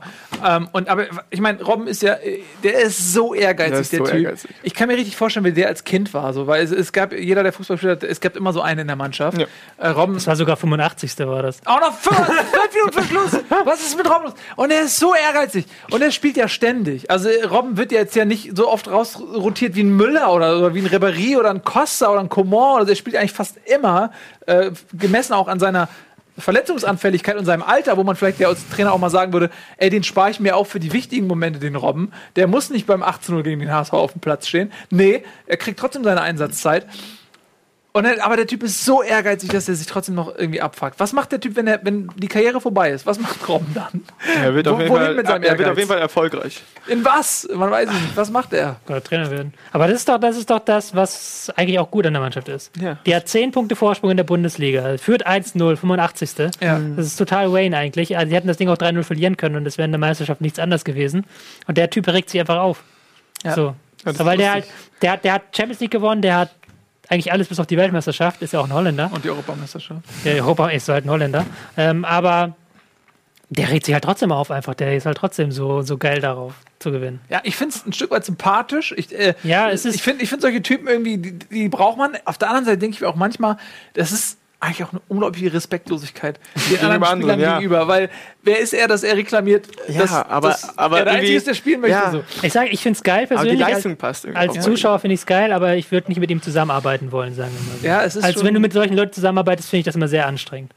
Ähm, und aber ich meine, Robben ist ja, äh, der ist so ehrgeizig, Der ist der, so Typ. ehrgeizig. Ich kann mir richtig vorstellen, wie der als Kind war, so, weil es, es gab jeder, der Fußball spielt, hat, es gab immer so einen in der Mannschaft. Ja. Äh, Robben Das war sogar 85. war das. Auch noch fünf, fünf Minuten vor Schluss. Was ist mit Robben los? Und er ist so ehrgeizig. Und er spielt ja ständig. Also Robben wird ja jetzt ja nicht so oft rausrotiert wie ein Müller oder, oder wie ein Ribéry oder ein Costa oder ein Coman. Also er spielt eigentlich fast immer, äh, gemessen auch an seiner Verletzungsanfälligkeit und seinem Alter, wo man vielleicht ja als Trainer auch mal sagen würde, ey, den spare ich mir auch für die wichtigen Momente, den Robben. Der muss nicht beim 18-0 gegen den HSV auf dem Platz stehen. Nee, er kriegt trotzdem seine Einsatzzeit. Und er, aber der Typ ist so ehrgeizig, dass er sich trotzdem noch irgendwie abfuckt. Was macht der Typ, wenn, er, wenn die Karriere vorbei ist? Was macht Robben dann? Er wird, Wo- auf jeden, wohin Fall, mit seinem er wird auf jeden Fall erfolgreich. In was? Man weiß es nicht. Was macht er? Oder Trainer werden. Aber das ist doch das, ist doch das was eigentlich auch gut an der Mannschaft ist. Ja. Die hat 10 Punkte Vorsprung in der Bundesliga. Führt 1-0, 85. Ja. Das ist total Wayne eigentlich. Also, die hätten das Ding auch 3-0 verlieren können und es wäre in der Meisterschaft nichts anderes gewesen. Und der Typ regt sich einfach auf. Ja. So. so weil der halt, der, hat- der hat Champions League gewonnen, der hat eigentlich alles bis auf die Weltmeisterschaft, ist ja auch ein Holländer. Und die Europameisterschaft. Der Europa ist halt ein Holländer. Ähm, aber der regt sich halt trotzdem auf einfach. Der ist halt trotzdem so, so geil darauf zu gewinnen. Ja, ich finde es ein Stück weit sympathisch. Ich, äh, Ja, es ist- ich finde ich find solche Typen irgendwie, die, die braucht man. Auf der anderen Seite denke ich mir auch manchmal, das ist eigentlich auch eine unglaubliche Respektlosigkeit den anderen Gegenüber Spielern anderen, ja. gegenüber. Weil wer ist er, dass er reklamiert, Ja, dass, aber- dass aber er der Einzige ist, der spielen möchte? Ja. So. Ich sage, ich finde es geil Aber die persönlich. als- Leistung passt irgendwie. Als. Zuschauer finde ich es geil, aber ich würde nicht mit ihm zusammenarbeiten wollen, sagen wir mal so. Ja, es ist also schon- wenn du mit solchen Leuten zusammenarbeitest, finde ich das immer sehr anstrengend.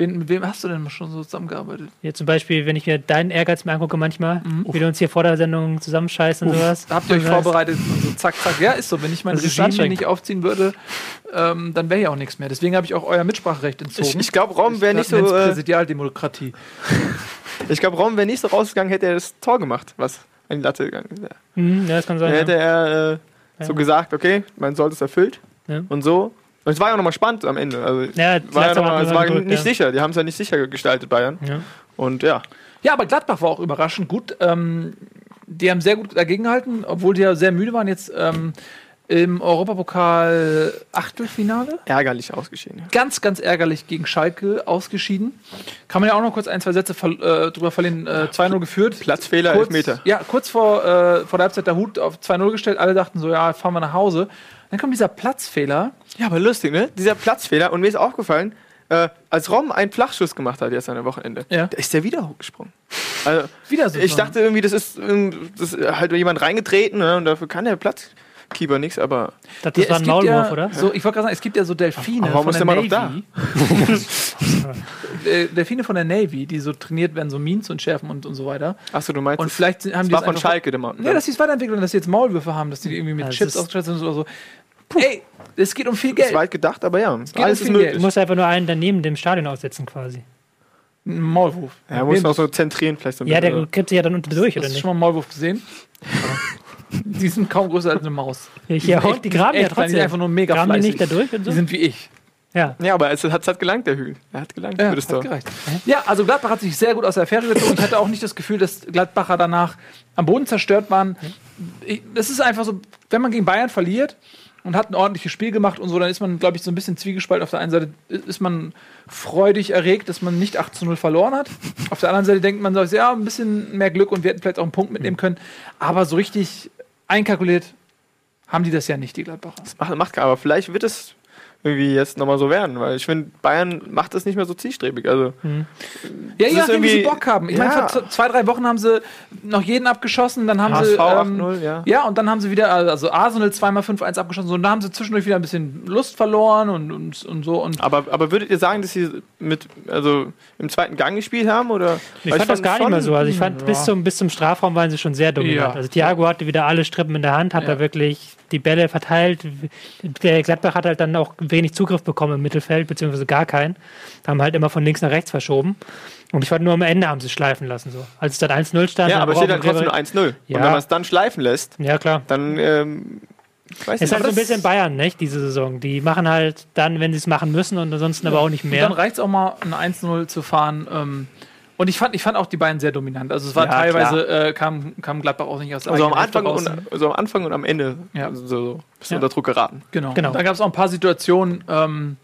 Wen, mit wem hast du denn schon so zusammengearbeitet? Hier zum Beispiel, wenn ich mir deinen Ehrgeiz mir angucke manchmal, wie du uns hier vor der Sendung zusammenscheißt und sowas. Habt ihr euch Und das- vorbereitet und so zack, zack. Ja, ist so. Wenn ich mein Das ist Regime hier anstrengend. nicht aufziehen würde, ähm, dann wäre hier auch nichts mehr. Deswegen habe ich auch euer Mitspracherecht entzogen. Ich, ich glaube, Rom wäre nicht so. Äh, Präsidialdemokratie. ich glaube, Rom wäre nicht so rausgegangen, hätte er das Tor gemacht, was an die Latte gegangen wäre. Hm, ja, das kann sein. Dann hätte Ja. er äh, so Ja. gesagt, okay, mein Soll ist erfüllt Ja. und so. Und es war ja auch nochmal spannend am Ende. Also, Ja, war ja noch Mal es war gedrückt, nicht ja. sicher. Die haben es ja nicht sicher gestaltet, Bayern. Ja. Und ja. Ja, aber Gladbach war auch überraschend gut. Ähm, die haben sehr gut dagegen gehalten, obwohl die ja sehr müde waren jetzt ähm, im Europapokal Achtelfinale. Ärgerlich ausgeschieden. Ganz, ganz ärgerlich gegen Schalke ausgeschieden. Kann man ja auch noch kurz ein, zwei Sätze ver äh, drüber verlieren. Äh, 2-0 geführt. Platzfehler, kurz, Elfmeter. Ja, kurz vor, äh, vor der Halbzeit der Hut auf 2-0 gestellt. Alle dachten so, ja, fahren wir nach Hause. Dann kommt dieser Platzfehler. Ja, aber lustig, ne? Dieser Platzfehler. Und mir ist aufgefallen, äh, als Rom einen Flachschuss gemacht hat jetzt an der Wochenende, Ja. da ist der wieder hochgesprungen. Also, Wieder so. ich dachte irgendwie, das ist, ähm, das ist halt jemand reingetreten ne? und dafür kann der Platzkeeper nichts, aber Das, Ja, das war es ein Maulwurf, ja, oder? So, ich wollte gerade sagen, es gibt ja so Delfine Aber warum von der ist der Navy. immer noch Äh, Delfine von der Navy, die so trainiert werden, so Minen zu entschärfen und, und so weiter. achso, du meinst, Und es- vielleicht haben es die war das von Schalke, der Mann. Ja, dass sie es weiterentwickeln dass sie jetzt Maulwürfe haben, dass die irgendwie mit Ja, das Chips ist- ausgestattet sind oder so. Ey, es geht um viel ist Geld. weit gedacht, aber ja, geht alles um ist viel möglich. Du musst einfach nur einen daneben dem Stadion aussetzen quasi. Ein Maulwurf. Ja, muss noch so zentrieren vielleicht so ein Ja, der kippt sich ja dann unter durch, oder Hast du nicht? schon mal einen Maulwurf gesehen? die sind kaum größer als eine Maus. Ja, Die sind und echt- die graben ja echt klein, Die sind trotzdem. einfach nur mega Graben die fleißig. nicht da durch und so? Die sind wie ich. Ja. Ja, aber es hat, es hat gelangt, der Hügel. Er hat gelangt Ja, hat gereicht. Ja, also Gladbach hat sich sehr gut aus der Affäre gezogen. Ich hatte auch nicht das Gefühl, dass Gladbacher danach am Boden zerstört waren. Ich- Das ist einfach so, wenn man gegen Bayern verliert und hat ein ordentliches Spiel gemacht und so, dann ist man, glaube ich, so ein bisschen zwiegespalten. Auf der einen Seite ist man freudig erregt, dass man nicht 8 zu 0 verloren hat. Auf der anderen Seite denkt man so, ja, ein bisschen mehr Glück und wir hätten vielleicht auch einen Punkt mitnehmen können. Aber so richtig einkalkuliert haben die das ja nicht, die Gladbacher. Das macht, macht aber vielleicht wird es irgendwie jetzt nochmal so werden, weil ich finde, Bayern macht das nicht mehr so zielstrebig. Also, Ja, ist je nachdem, wie sie irgendwie- Bock haben. Ich Ja. meine, vor zwei, drei Wochen haben sie noch jeden abgeschossen, dann haben HSV sie. Ähm, 8-0, ja. Ja, und dann haben sie wieder, also Arsenal zweimal 5-1 abgeschossen, so, und dann haben sie zwischendurch wieder ein bisschen Lust verloren und, und, und so. Und aber, aber würdet ihr sagen, dass sie mit, also im zweiten Gang gespielt haben? Oder? Ich Weil fand das gar nicht mehr so. Also ich fand, bis, zum, bis zum Strafraum waren sie schon sehr dominant. Ja. Also Thiago hatte wieder alle Strippen in der Hand, hat Ja. da wirklich die Bälle verteilt. Der Gladbach hat halt dann auch wenig Zugriff bekommen im Mittelfeld, beziehungsweise gar keinen. Haben halt immer von links nach rechts verschoben. Und ich fand nur am Ende haben sie es schleifen lassen. So. Als es dann 1-0 stand. Ja, aber steht dann dem trotzdem Ribéry- nur 1-0. Ja. Und wenn man es dann schleifen lässt, Ja, klar. dann, ähm, ich weiß Es nicht. ist halt so ein bisschen Bayern, nicht, diese Saison. Die machen halt dann, wenn sie es machen müssen und ansonsten aber auch nicht Und mehr. dann reicht es auch mal, ein 1-0 zu fahren. Ähm, und ich fand, ich fand auch die beiden sehr dominant. Also es war Ja, teilweise, äh, kam, kam Gladbach auch nicht aus der also am, Anfang und, also am Anfang und am Ende Ja. so, so ein bisschen Ja. unter Druck geraten. Genau. Genau. Da gab es auch ein paar Situationen. Ähm,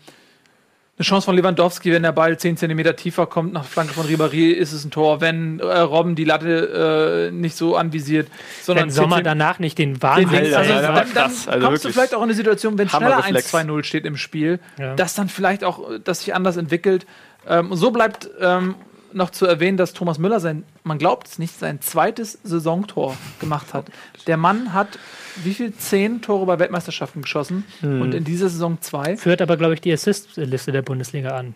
eine Chance von Lewandowski, wenn der Ball 10 cm tiefer kommt nach Flanke von Ribéry, ist es ein Tor. Wenn äh, Robben die Latte äh, nicht so anvisiert, sondern Wenn Sommer 10 danach nicht den den Wahnsinn. Dings, Alter, also ja, dann, dann krass. Also kommst du vielleicht auch in eine Situation, wenn schneller Hammerreflex. 1-2-0 steht im Spiel, Ja. dass dann vielleicht auch, äh, das sich anders entwickelt. Ähm, und so bleibt ähm, noch zu erwähnen, dass Thomas Müller sein, man glaubt es nicht, sein zweites Saisontor gemacht hat. Der Mann hat wie viel? Zehn Tore bei Weltmeisterschaften geschossen und in dieser Saison zwei. Führt aber, glaube ich, die Assist-Liste der Bundesliga an.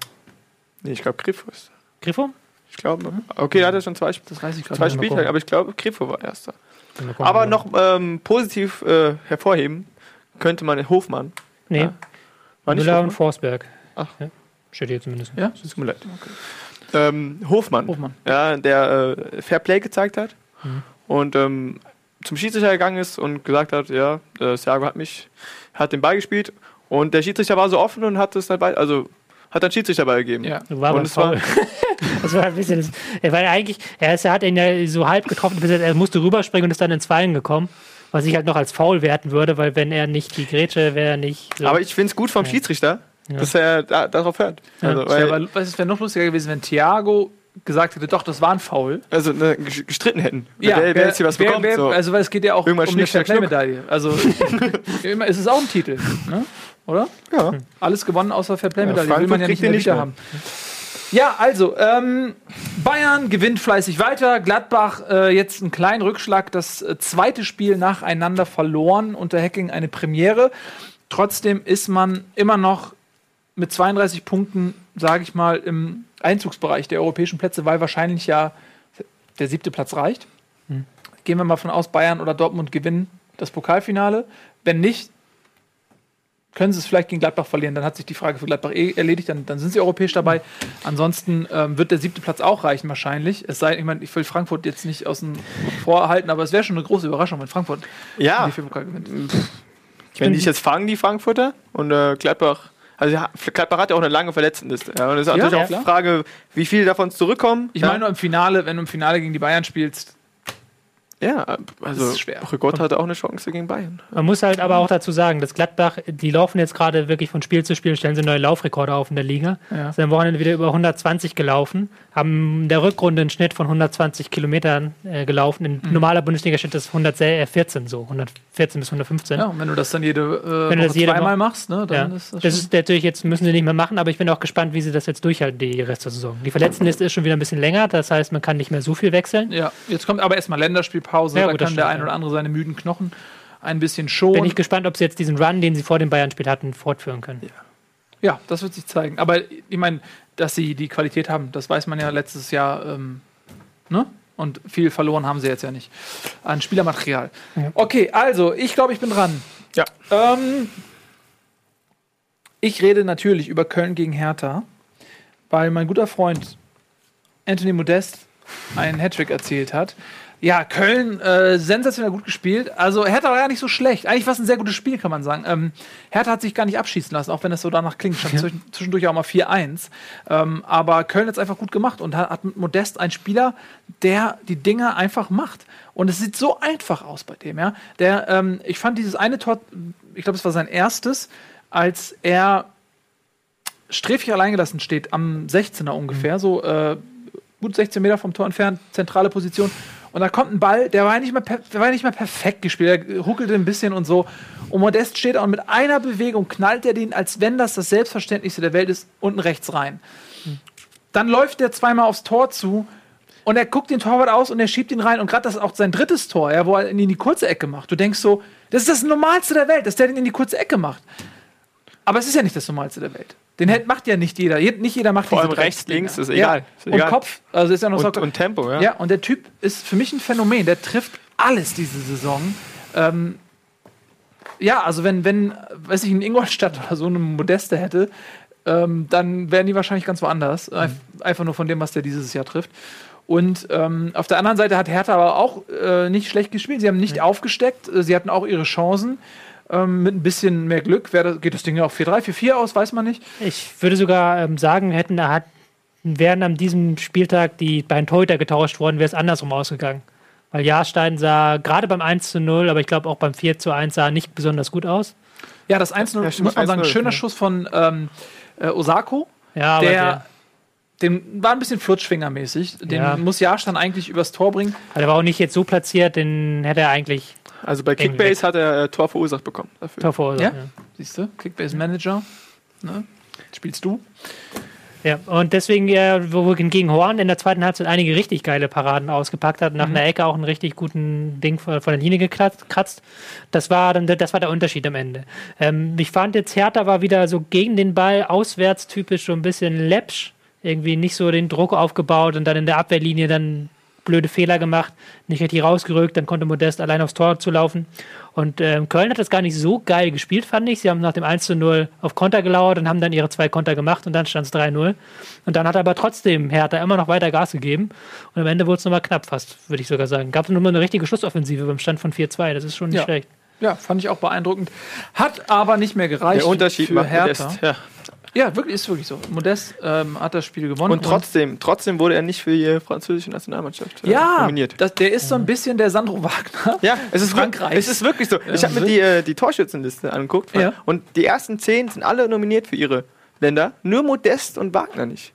Nee, ich glaube, Grifo ist. Grifo? Ich glaube. Okay, er hatte schon zwei, Das weiß ich zwei Spieltage, aber ich glaube, Grifo war erster. Aber noch ähm, positiv äh, hervorheben könnte man Hofmann. Nee, Ja. War nicht Müller und Hofmann? Forsberg. Ach. Ja. Steht hier zumindest. Ja? Tut mir leid. Ähm, Hofmann, Hofmann. Ja, der äh, Fair Play gezeigt hat Mhm. und ähm, zum Schiedsrichter gegangen ist und gesagt hat, ja, äh, Sergo hat mich, hat den Ball gespielt und der Schiedsrichter war so offen und hat es dann bei, also hat dann Schiedsrichterball gegeben. Ja. War aber Und es war- faul. das war ein bisschen. Das, er ja eigentlich, er, ist, er hat ihn ja so halb getroffen, bis er, er musste rüberspringen und ist dann ins Fallen gekommen. Was ich halt noch als faul werten würde, weil wenn er nicht die Grätsche wäre, er nicht. So. Aber ich finde es gut vom Schiedsrichter, dass er da, darauf hört. Also, Es wäre weil, aber- es wäre noch lustiger gewesen, wenn Thiago gesagt hätte, doch, das war ein Foul. also ne, ges- gestritten hätten. wer, wer jetzt hier was wer- bekommt. wer- so. Also, weil es geht ja auch Irgendwann um eine Schnick, Schnuck. Fairplay-Medaille. Also, immer, es ist auch ein Titel, ne? oder? ja. Alles gewonnen außer Fairplay-Medaille. Ja, Will man ja nicht in den der mehr. haben. Ja, also, ähm, Bayern gewinnt fleißig weiter. Gladbach äh, jetzt einen kleinen Rückschlag. Das äh, zweite Spiel nacheinander verloren. Unter Hacking eine Premiere. Trotzdem ist man immer noch mit 32 Punkten, sage ich mal, im Einzugsbereich der europäischen Plätze, weil wahrscheinlich ja der siebte Platz reicht. Gehen wir mal von aus, Bayern oder Dortmund gewinnen das Pokalfinale. Wenn nicht, können sie es vielleicht gegen Gladbach verlieren. Dann hat sich die Frage für Gladbach eh erledigt, dann, dann sind sie europäisch dabei. Ansonsten ähm, wird der siebte Platz auch reichen wahrscheinlich. Es sei, ich meine, ich will Frankfurt jetzt nicht außen vorhalten, aber es wäre schon eine große Überraschung, wenn Frankfurt ja, die Pokal gewinnt. wenn die es jetzt fangen, die Frankfurter, und äh, Gladbach. Also Gladbach hat ja auch eine lange Verletztenliste. Ja, und es ist natürlich ja, auch die Frage, wie viele davon zurückkommen. Ich meine nur im Finale, wenn du im Finale gegen die Bayern spielst, Ja, also Das. Rückgott hatte auch eine Chance gegen Bayern. Man muss halt aber auch dazu sagen, dass Gladbach, die laufen jetzt gerade wirklich von Spiel zu Spiel, stellen sie neue Laufrekorde auf in der Liga. Ja. Sind am Wochenende wieder über 120 gelaufen, haben in der Rückrunde einen Schnitt von 120 Kilometern äh, gelaufen. In Mhm. normaler Bundesliga-Schnitt ist 114 so, 114 bis 115. ja, und wenn du das dann jede äh, Wenn du das jede zweimal Woche- machst, ne, Ja. dann Das, ist das, schon- ist natürlich jetzt müssen sie nicht mehr machen, aber ich bin auch gespannt, wie sie das jetzt durchhalten, die Rest der Saison. Die Verletztenliste ist schon wieder ein bisschen länger, das heißt, man kann nicht mehr so viel wechseln. Ja, jetzt kommt aber erstmal Länderspielpause, Ja, da gut, kann der stimmt, ein ja. oder andere seine müden Knochen ein bisschen schonen. Bin ich gespannt, ob sie jetzt diesen Run, den sie vor dem Bayern-Spiel hatten, fortführen können. Ja, das wird sich zeigen. Aber ich meine, dass sie die Qualität haben, das weiß man ja letztes Jahr. Ähm, ne? Und viel verloren haben sie jetzt ja nicht an Spielermaterial. Ja. Okay, also, ich glaube, ich bin dran. Ja. Ähm, ich rede natürlich über Köln gegen Hertha, weil mein guter Freund Anthony Modest einen Hattrick erzielt hat. Ja, Köln äh, sensationell gut gespielt. Also Hertha war ja nicht so schlecht. Eigentlich war es ein sehr gutes Spiel, kann man sagen. Ähm, Hertha hat sich gar nicht abschießen lassen, auch wenn es so danach klingt. Stand zwischen- zwischendurch auch mal 4-1. Ähm, aber Köln hat es einfach gut gemacht und hat, hat mit Modest einen Spieler, der die Dinger einfach macht. Und es sieht so einfach aus bei dem, ja. Der, ähm, ich fand dieses eine Tor, ich glaube, es war sein erstes, als er sträflich alleingelassen steht, am 16er ungefähr, so äh, gut 16 Meter vom Tor entfernt, zentrale Position. Und da kommt ein Ball, der war nicht mal, der war nicht mal perfekt gespielt, der ruckelte ein bisschen und so. Und Modest steht da und mit einer Bewegung knallt er den, als wenn das das Selbstverständlichste der Welt ist, unten rechts rein. Dann läuft der zweimal aufs Tor zu und er guckt den Torwart aus und er schiebt ihn rein. Und gerade das ist auch sein drittes Tor, ja, wo er ihn in die kurze Ecke macht. Du denkst so, das ist das Normalste der Welt, dass der den in die kurze Ecke macht. Aber es ist ja nicht das Normalste der Welt. Den hält- macht ja nicht jeder. Je- Nicht jeder macht Vor allem rechts, links, ist egal. Ist Und egal. Kopf, also ist ja noch Und, so. und Tempo, ja. Ja, und der Typ ist für mich ein Phänomen. Der trifft alles diese Saison. Ähm, ja, also wenn, wenn, weiß ich, in Ingolstadt oder so eine Modeste hätte, ähm, dann wären die wahrscheinlich ganz woanders. Einf- Einfach nur von dem, was der dieses Jahr trifft. Und ähm, auf der anderen Seite hat Hertha aber auch äh, nicht schlecht gespielt. Sie haben nicht aufgesteckt. Äh, Sie hatten auch ihre Chancen. Ähm, mit ein bisschen mehr Glück wäre das, geht das Ding ja auch 4-3, 4-4 aus, weiß man nicht. Ich würde sogar ähm, sagen, hätten da hat, wären an diesem Spieltag die beiden Torhüter getauscht worden, wäre es andersrum ausgegangen. Weil Jahrstein sah gerade beim 1 zu 0, aber ich glaube auch beim 4 zu 1 sah nicht besonders gut aus. Ja, das 1-0 Ja, muss man sagen, 1-0, schöner ja. Schuss von ähm, äh, Osako. Ja, aber der, dem war ein bisschen Flutschfinger-mäßig. Den Ja. muss Jahrstein eigentlich übers Tor bringen. der, der war auch nicht jetzt so platziert, den hätte er eigentlich Also bei Kickbase hat er äh, Tor verursacht bekommen. Dafür. Tor verursacht. Ja? Siehst du? Kickbase Manager. Ne? Spielst du? Ja, und deswegen, ja, wo gegen Horn in der zweiten Halbzeit einige richtig geile Paraden ausgepackt hat, nach Mhm. einer Ecke auch einen richtig guten Ding von, von der Linie gekratzt. kratzt. Das war dann, das war der Unterschied am Ende. Ähm, ich fand jetzt Hertha war wieder so gegen den Ball auswärts typisch so ein bisschen läppsch, irgendwie nicht so den Druck aufgebaut und dann in der Abwehrlinie dann blöde Fehler gemacht, nicht richtig rausgerückt, dann konnte Modest allein aufs Tor zu laufen. Und ähm, Köln hat das gar nicht so geil gespielt, fand ich. Sie haben nach dem 1 zu 0 auf Konter gelauert und haben dann ihre zwei Konter gemacht und dann stand es 3-0. Und dann hat aber trotzdem Hertha immer noch weiter Gas gegeben. Und am Ende wurde es nochmal knapp fast, würde ich sogar sagen. Gab es nur mal eine richtige Schlussoffensive beim Stand von 4-2. Das ist schon nicht Ja. schlecht. Ja, fand ich auch beeindruckend. Hat aber nicht mehr gereicht Der Unterschied für macht Hertha. Modest. Ja. Ja, wirklich, ist wirklich so. Modest ähm, hat das Spiel gewonnen. Und trotzdem, trotzdem wurde er nicht für die französische Nationalmannschaft äh, ja, nominiert. das, der ist so ein bisschen der Sandro Wagner. Ja, es ist, Frankreich. Es ist wirklich so. Ich habe mir die, äh, die Torschützenliste angeguckt Ja. und die ersten zehn sind alle nominiert für ihre Länder. Nur Modest und Wagner nicht.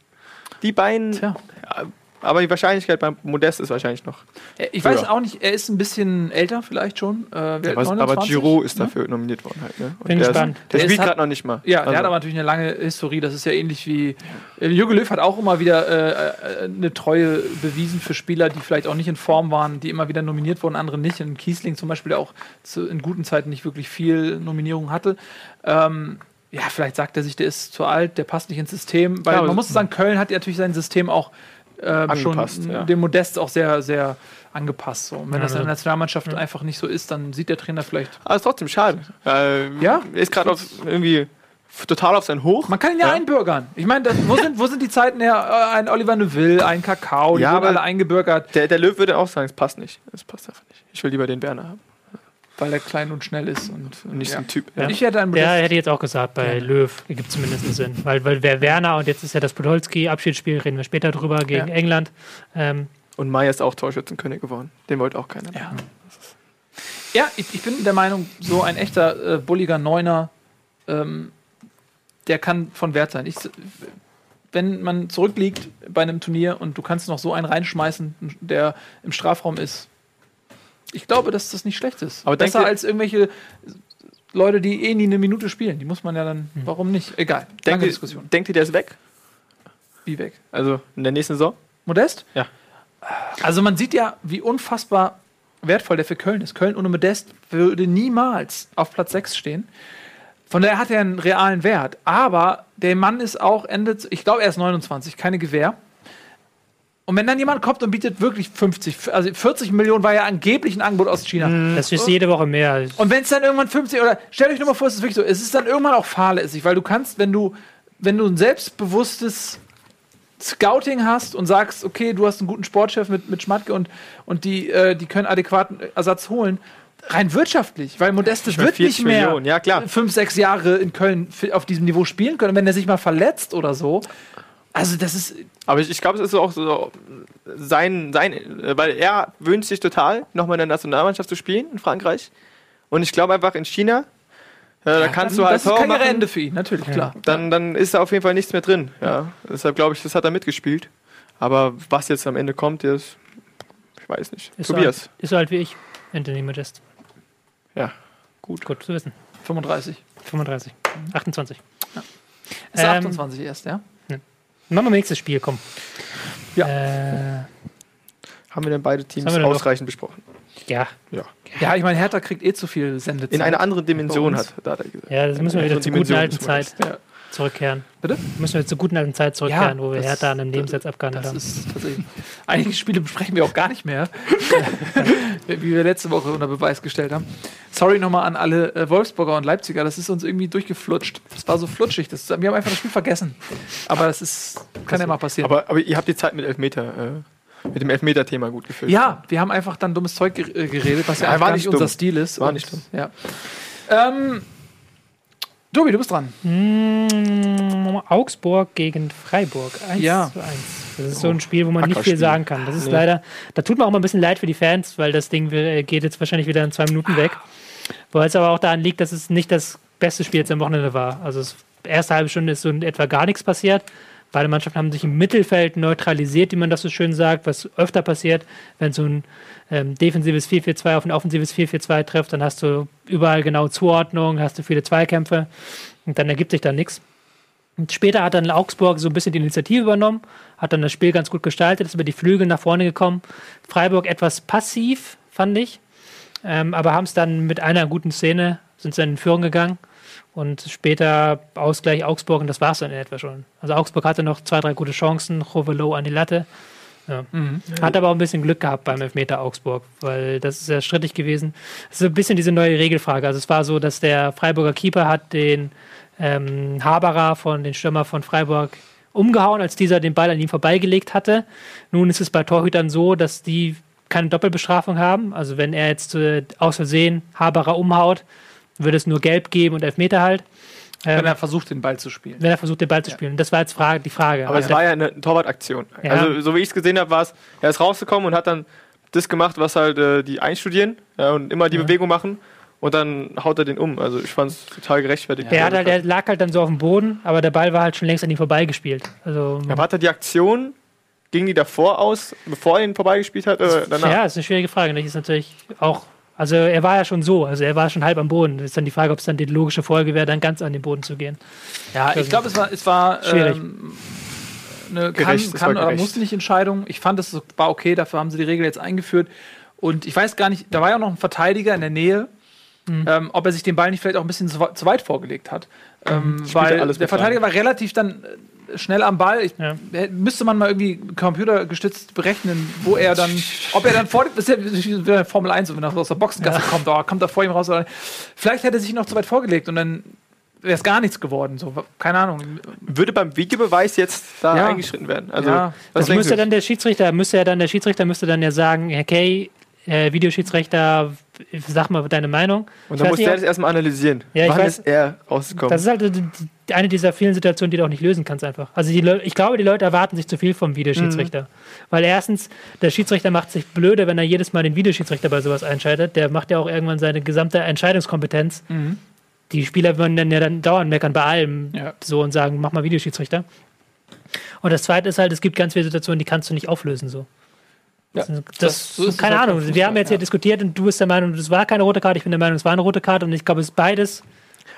Die beiden. Tja. Ja, aber die Wahrscheinlichkeit beim Modest ist wahrscheinlich noch. Äh, Ich weiß Ja. auch nicht, er ist ein bisschen älter vielleicht schon. Äh, Aber, aber 29, Giroud ist ne? dafür nominiert worden halt. Ne? Und Bin der gespannt. Ist, der, Der spielt gerade noch nicht mal. Ja, Also, der hat aber natürlich eine lange Historie. Das ist ja ähnlich wie. Äh, Jürgen Löw hat auch immer wieder äh, äh, eine Treue bewiesen für Spieler, die vielleicht auch nicht in Form waren, die immer wieder nominiert wurden, andere nicht. In Kiesling zum Beispiel, der auch zu, in guten Zeiten nicht wirklich viel Nominierung hatte. Ähm, ja, vielleicht sagt er sich, der ist zu alt, der passt nicht ins System. Weil Ja, aber- man muss sagen, Köln hat ja natürlich sein System auch ähm, schon ja. dem Modest auch sehr, sehr angepasst. So. Und wenn Ja, das in der also- Nationalmannschaft einfach nicht so ist, dann sieht der Trainer vielleicht. Aber ist trotzdem schade. Äh, Ja. Er ist gerade auf irgendwie total auf sein Hoch. Man kann ihn ja, Ja. einbürgern. Ich meine, das- wo, sind, wo sind die Zeiten her? Äh, Ein Oliver Neuville, ein Kakao, die Ja, wurden aber- alle eingebürgert, Der, der Löw würde auch sagen, es passt nicht. Es passt einfach nicht. Ich will lieber den Werner haben. Weil er klein und schnell ist. Und, Und nicht ja. so ein Typ. Ja. Ich hätte einen Modest. hätte jetzt auch gesagt, bei Löw gibt zumindest einen Sinn. Weil, weil wer Werner und jetzt ist ja das Podolski-Abschiedsspiel, reden wir später drüber, gegen Ja. England. Ähm, Und Meier ist auch Torschützenkönig geworden. Den wollte auch keiner. Ja, ja ich, ich bin der Meinung, so ein echter äh, bulliger Neuner, ähm, der kann von Wert sein. Ich, wenn man zurückliegt bei einem Turnier und du kannst noch so einen reinschmeißen, der im Strafraum ist, ich glaube, dass das nicht schlecht ist. Aber Besser als irgendwelche Leute, die eh nie eine Minute spielen. Die muss man ja dann, warum nicht? Egal. Denkt ihr, Diskussion. denkt ihr, der ist weg? Wie weg? Also in der nächsten Saison? Modest? Ja. Also man sieht ja, wie unfassbar wertvoll der für Köln ist. Köln ohne Modest würde niemals auf Platz 6 stehen. Von daher hat er einen realen Wert. Aber der Mann ist auch Ende, ich glaube, er ist 29, keine Gewähr. Und wenn dann jemand kommt und bietet wirklich 50, also 40 Millionen war ja angeblich ein Angebot aus China. das ist jede Woche mehr. Und wenn es dann irgendwann 50 oder stellt euch nur mal vor, es ist wirklich so, es ist dann irgendwann auch fahrlässig, weil du kannst, wenn du, wenn du ein selbstbewusstes Scouting hast und sagst, okay, du hast einen guten Sportchef mit, mit Schmatke und, und die, äh, die können adäquaten Ersatz holen, rein wirtschaftlich, weil Modeste wird nicht 40 mehr Millionen, ja, klar. fünf, sechs Jahre in Köln auf diesem Niveau spielen können, wenn er sich mal verletzt oder so. Also das ist, Aber ich, ich glaube, es ist auch so sein, sein, äh, weil er wünscht sich total, nochmal in der Nationalmannschaft zu spielen in Frankreich. Und ich glaube einfach in China, äh, da kannst dann, du halt das ist Tore machen, für ihn, natürlich, klar. dann, dann ist da auf jeden Fall nichts mehr drin. Ja. Deshalb glaube ich, das hat er mitgespielt. Aber was jetzt am Ende kommt, ist, Ich weiß nicht. Ist so, Tobias. alt, ist so alt wie ich, Anthony Modest. Ja, gut. Gut zu wissen. 35. 35. 28. Ist Ähm, 28 erst, ja? Machen wir nächstes Spiel, komm. Ja. Äh, Haben wir denn beide Teams denn noch? ausreichend besprochen? ja. Ja. Ja, ich meine, Hertha kriegt eh zu viel Sendezeit. In einer anderen Dimension hat, da er gesagt. Ja, das müssen wir wieder zur guten alten. Zeit Ja. Zurückkehren. Bitte? Müssen wir zur guten alten Zeit zurückkehren, Ja, wo wir das- Hertha an einem Nebensatz abgehandelt haben. ist tatsächlich. Einige Spiele besprechen wir auch gar nicht mehr, wie wir letzte Woche unter Beweis gestellt haben. Sorry nochmal an alle äh, Wolfsburger und Leipziger, das ist uns irgendwie durchgeflutscht. Das war so flutschig. Das, wir haben einfach das Spiel vergessen. Aber das ist, kann ja mal passieren. Aber, aber ihr habt die Zeit mit Elfmeter, äh, mit dem Elfmeter-Thema gut gefüllt. ja, wir haben einfach dann dummes Zeug äh, geredet, was ja, Ja, eigentlich war gar nicht nicht unser. Stil ist. War Und- nicht dumm. Ja. Ähm, Tobi, du bist dran. Mm, Augsburg gegen Freiburg. 1 Ja. zu 1. Das ist so ein Spiel, wo man nicht viel sagen kann. Das ist Nee. leider, da tut mir auch mal ein bisschen leid für die Fans, weil das Ding will- geht jetzt wahrscheinlich wieder in zwei Minuten weg. Weil es aber auch daran liegt, dass es nicht das beste Spiel jetzt am Wochenende war. Also das erste halbe Stunde ist so in etwa gar nichts passiert. Beide Mannschaften haben sich im Mittelfeld neutralisiert, wie man das so schön sagt, was öfter passiert, wenn so ein ähm, defensives 4-4-2 auf ein offensives 4-4-2 trifft, dann hast du überall genau Zuordnung, hast du viele Zweikämpfe und dann ergibt sich da nichts. Und später hat dann Augsburg so ein bisschen die Initiative übernommen, hat dann das Spiel ganz gut gestaltet, ist über die Flügel nach vorne gekommen. Freiburg etwas passiv, fand ich, ähm, aber haben es dann mit einer guten Szene, sind sie in Führung gegangen und später Ausgleich Augsburg und das war es dann in etwa schon. Also Augsburg hatte noch zwei, drei gute Chancen, Rovelo an die Latte. Ja. Hat aber auch ein bisschen Glück gehabt beim Elfmeter Augsburg, weil das ist ja strittig gewesen. Das ist so ein bisschen diese neue Regelfrage. Also es war so, dass der Freiburger Keeper hat den ähm, Haberer von den Stürmer von Freiburg umgehauen, als dieser den Ball an ihm vorbeigelegt hatte. Nun ist es bei Torhütern so, dass die keine Doppelbestrafung haben. Also wenn er jetzt äh, aus Versehen Haberer umhaut, würde es nur gelb geben und Elfmeter halt. Ähm, Wenn er versucht, den Ball zu spielen. wenn er versucht, den Ball zu spielen. Das war jetzt Frage, die Frage. Aber Also es war ja eine Torwartaktion. Ja. Also, so wie ich es gesehen habe, war es, er ist rausgekommen und hat dann das gemacht, was halt äh, die einstudieren ja, und immer die Ja. Bewegung machen und dann haut er den um. Also ich fand es total gerechtfertigt. Der, hat halt, der lag halt dann so auf dem Boden, aber der Ball war halt schon längst an ihm vorbeigespielt. Also, ja, hat er die Aktion, ging die davor aus, bevor er ihn vorbeigespielt hat oder danach? ja, ist eine schwierige Frage. Das ist natürlich auch, also er war ja schon so, also er war schon halb am Boden. Das ist dann die Frage, ob es dann die logische Folge wäre, dann ganz an den Boden zu gehen. Ja, ich glaube, es war, es war Schwierig. ähm, eine Gerecht, kann, es kann war oder gerecht. muss nicht Entscheidung. Ich fand, es war okay, dafür haben sie die Regel jetzt eingeführt. Und ich weiß gar nicht, da war ja noch ein Verteidiger in der Nähe, Mhm. ähm, ob er sich den Ball nicht vielleicht auch ein bisschen zu, weit- zu weit vorgelegt hat. Ähm, weil alles der Verteidiger war relativ dann schnell am Ball. Ich, Ja. Müsste man mal irgendwie computergestützt berechnen, wo er dann, ob er dann vor, das ist ja Formel 1, wenn er aus der Boxengasse kommt, oh, kommt er vor ihm raus. Oder, vielleicht hätte er sich noch zu weit vorgelegt und dann wäre es gar nichts geworden. So, keine Ahnung. Würde beim Videobeweis jetzt da Ja. eingeschritten werden? Also, Ja. was Das müsste dann der Schiedsrichter, müsste ja dann der Schiedsrichter müsste dann ja sagen, okay, äh, Videoschiedsrichter, sag mal deine Meinung. Und dann muss der das erstmal analysieren. Ja, ich Wann weiß- ist er rausgekommen? Das ist halt eine dieser vielen Situationen, die du auch nicht lösen kannst einfach. Also die ich glaube, die Leute erwarten sich zu viel vom Videoschiedsrichter. Mhm. Weil erstens, der Schiedsrichter macht sich blöde, wenn er jedes Mal den Videoschiedsrichter bei sowas einschaltet. Der macht ja auch irgendwann seine gesamte Entscheidungskompetenz. Mhm. Die Spieler würden dann ja dann dauernd meckern bei allem Ja. so und sagen, mach mal Videoschiedsrichter. Und das zweite ist halt, es gibt ganz viele Situationen, die kannst du nicht auflösen so. Ja, Das, das- so keine Ahnung. Wir haben jetzt hier ja. diskutiert und du bist der Meinung, es war keine rote Karte. Ich bin der Meinung, es war eine rote Karte und ich glaube, es ist beides.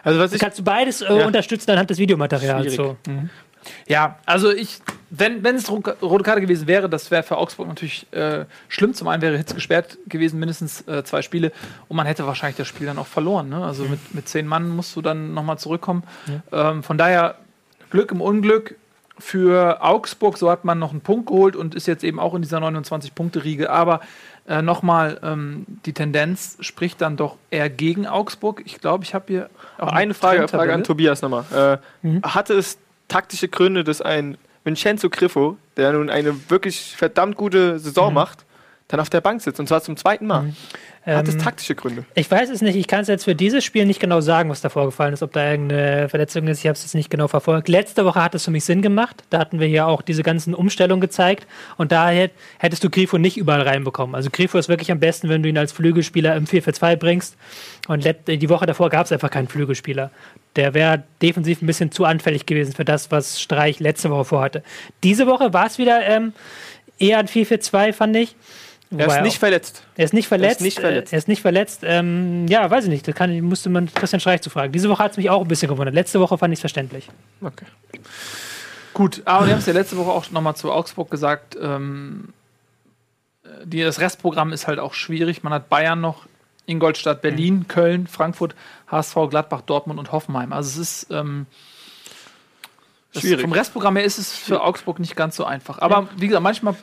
Also was ich, Kannst du beides äh, Ja. unterstützen anhand des Videomaterials. So. Ja, also ich, wenn, wenn es ro- rote Karte gewesen wäre, das wäre für Augsburg natürlich äh, schlimm. Zum einen wäre Hitz gesperrt gewesen, mindestens äh, zwei Spiele. Und man hätte wahrscheinlich das Spiel dann auch verloren. Ne? Also mit, mit zehn Mann musst du dann nochmal zurückkommen. Ähm, von daher Glück im Unglück für Augsburg. So hat man noch einen Punkt geholt und ist jetzt eben auch in dieser 29-Punkte-Riege. Aber äh, nochmal, ähm, die Tendenz spricht dann doch eher gegen Augsburg. Ich glaube, ich habe hier auch eine Frage, Frage an. Tobias nochmal. Äh, Mhm. Hatte es taktische Gründe, dass ein Vincenzo Griffo, der nun eine wirklich verdammt gute Saison Mhm. macht, dann auf der Bank sitzt und zwar zum zweiten Mal? Hat es Ähm, taktische Gründe? Ich weiß es nicht. Ich kann es jetzt für dieses Spiel nicht genau sagen, was da vorgefallen ist, ob da irgendeine Verletzung ist. Ich habe es jetzt nicht genau verfolgt. Letzte Woche hat es für mich Sinn gemacht. Da hatten wir ja auch diese ganzen Umstellungen gezeigt. Und da hätt- hättest du Grifo nicht überall reinbekommen. Also Grifo ist wirklich am besten, wenn du ihn als Flügelspieler im 4-4-2 bringst. Und die Woche davor gab es einfach keinen Flügelspieler. Der wäre defensiv ein bisschen zu anfällig gewesen für das, was Streich letzte Woche vorhatte. Diese Woche war es wieder ähm, eher ein 4-4-2, fand ich. Er ist nicht verletzt. Er ist nicht verletzt. nicht verletzt. äh, Er ist nicht verletzt. Ähm, ja, weiß ich nicht. Da kann, musste man Christian Streich zu fragen. Diese Woche hat es mich auch ein bisschen gewundert. Letzte Woche fand ich es verständlich. Okay. Gut, aber wir haben es ja letzte Woche auch nochmal zu Augsburg gesagt. Ähm, die, das Restprogramm ist halt auch schwierig. Man hat Bayern noch, Ingolstadt, Berlin, Mhm. Köln, Frankfurt, HSV, Gladbach, Dortmund und Hoffenheim. Also es ist ähm, Schwierig. vom Restprogramm her ist es für Augsburg nicht ganz so einfach. Aber wie gesagt, manchmal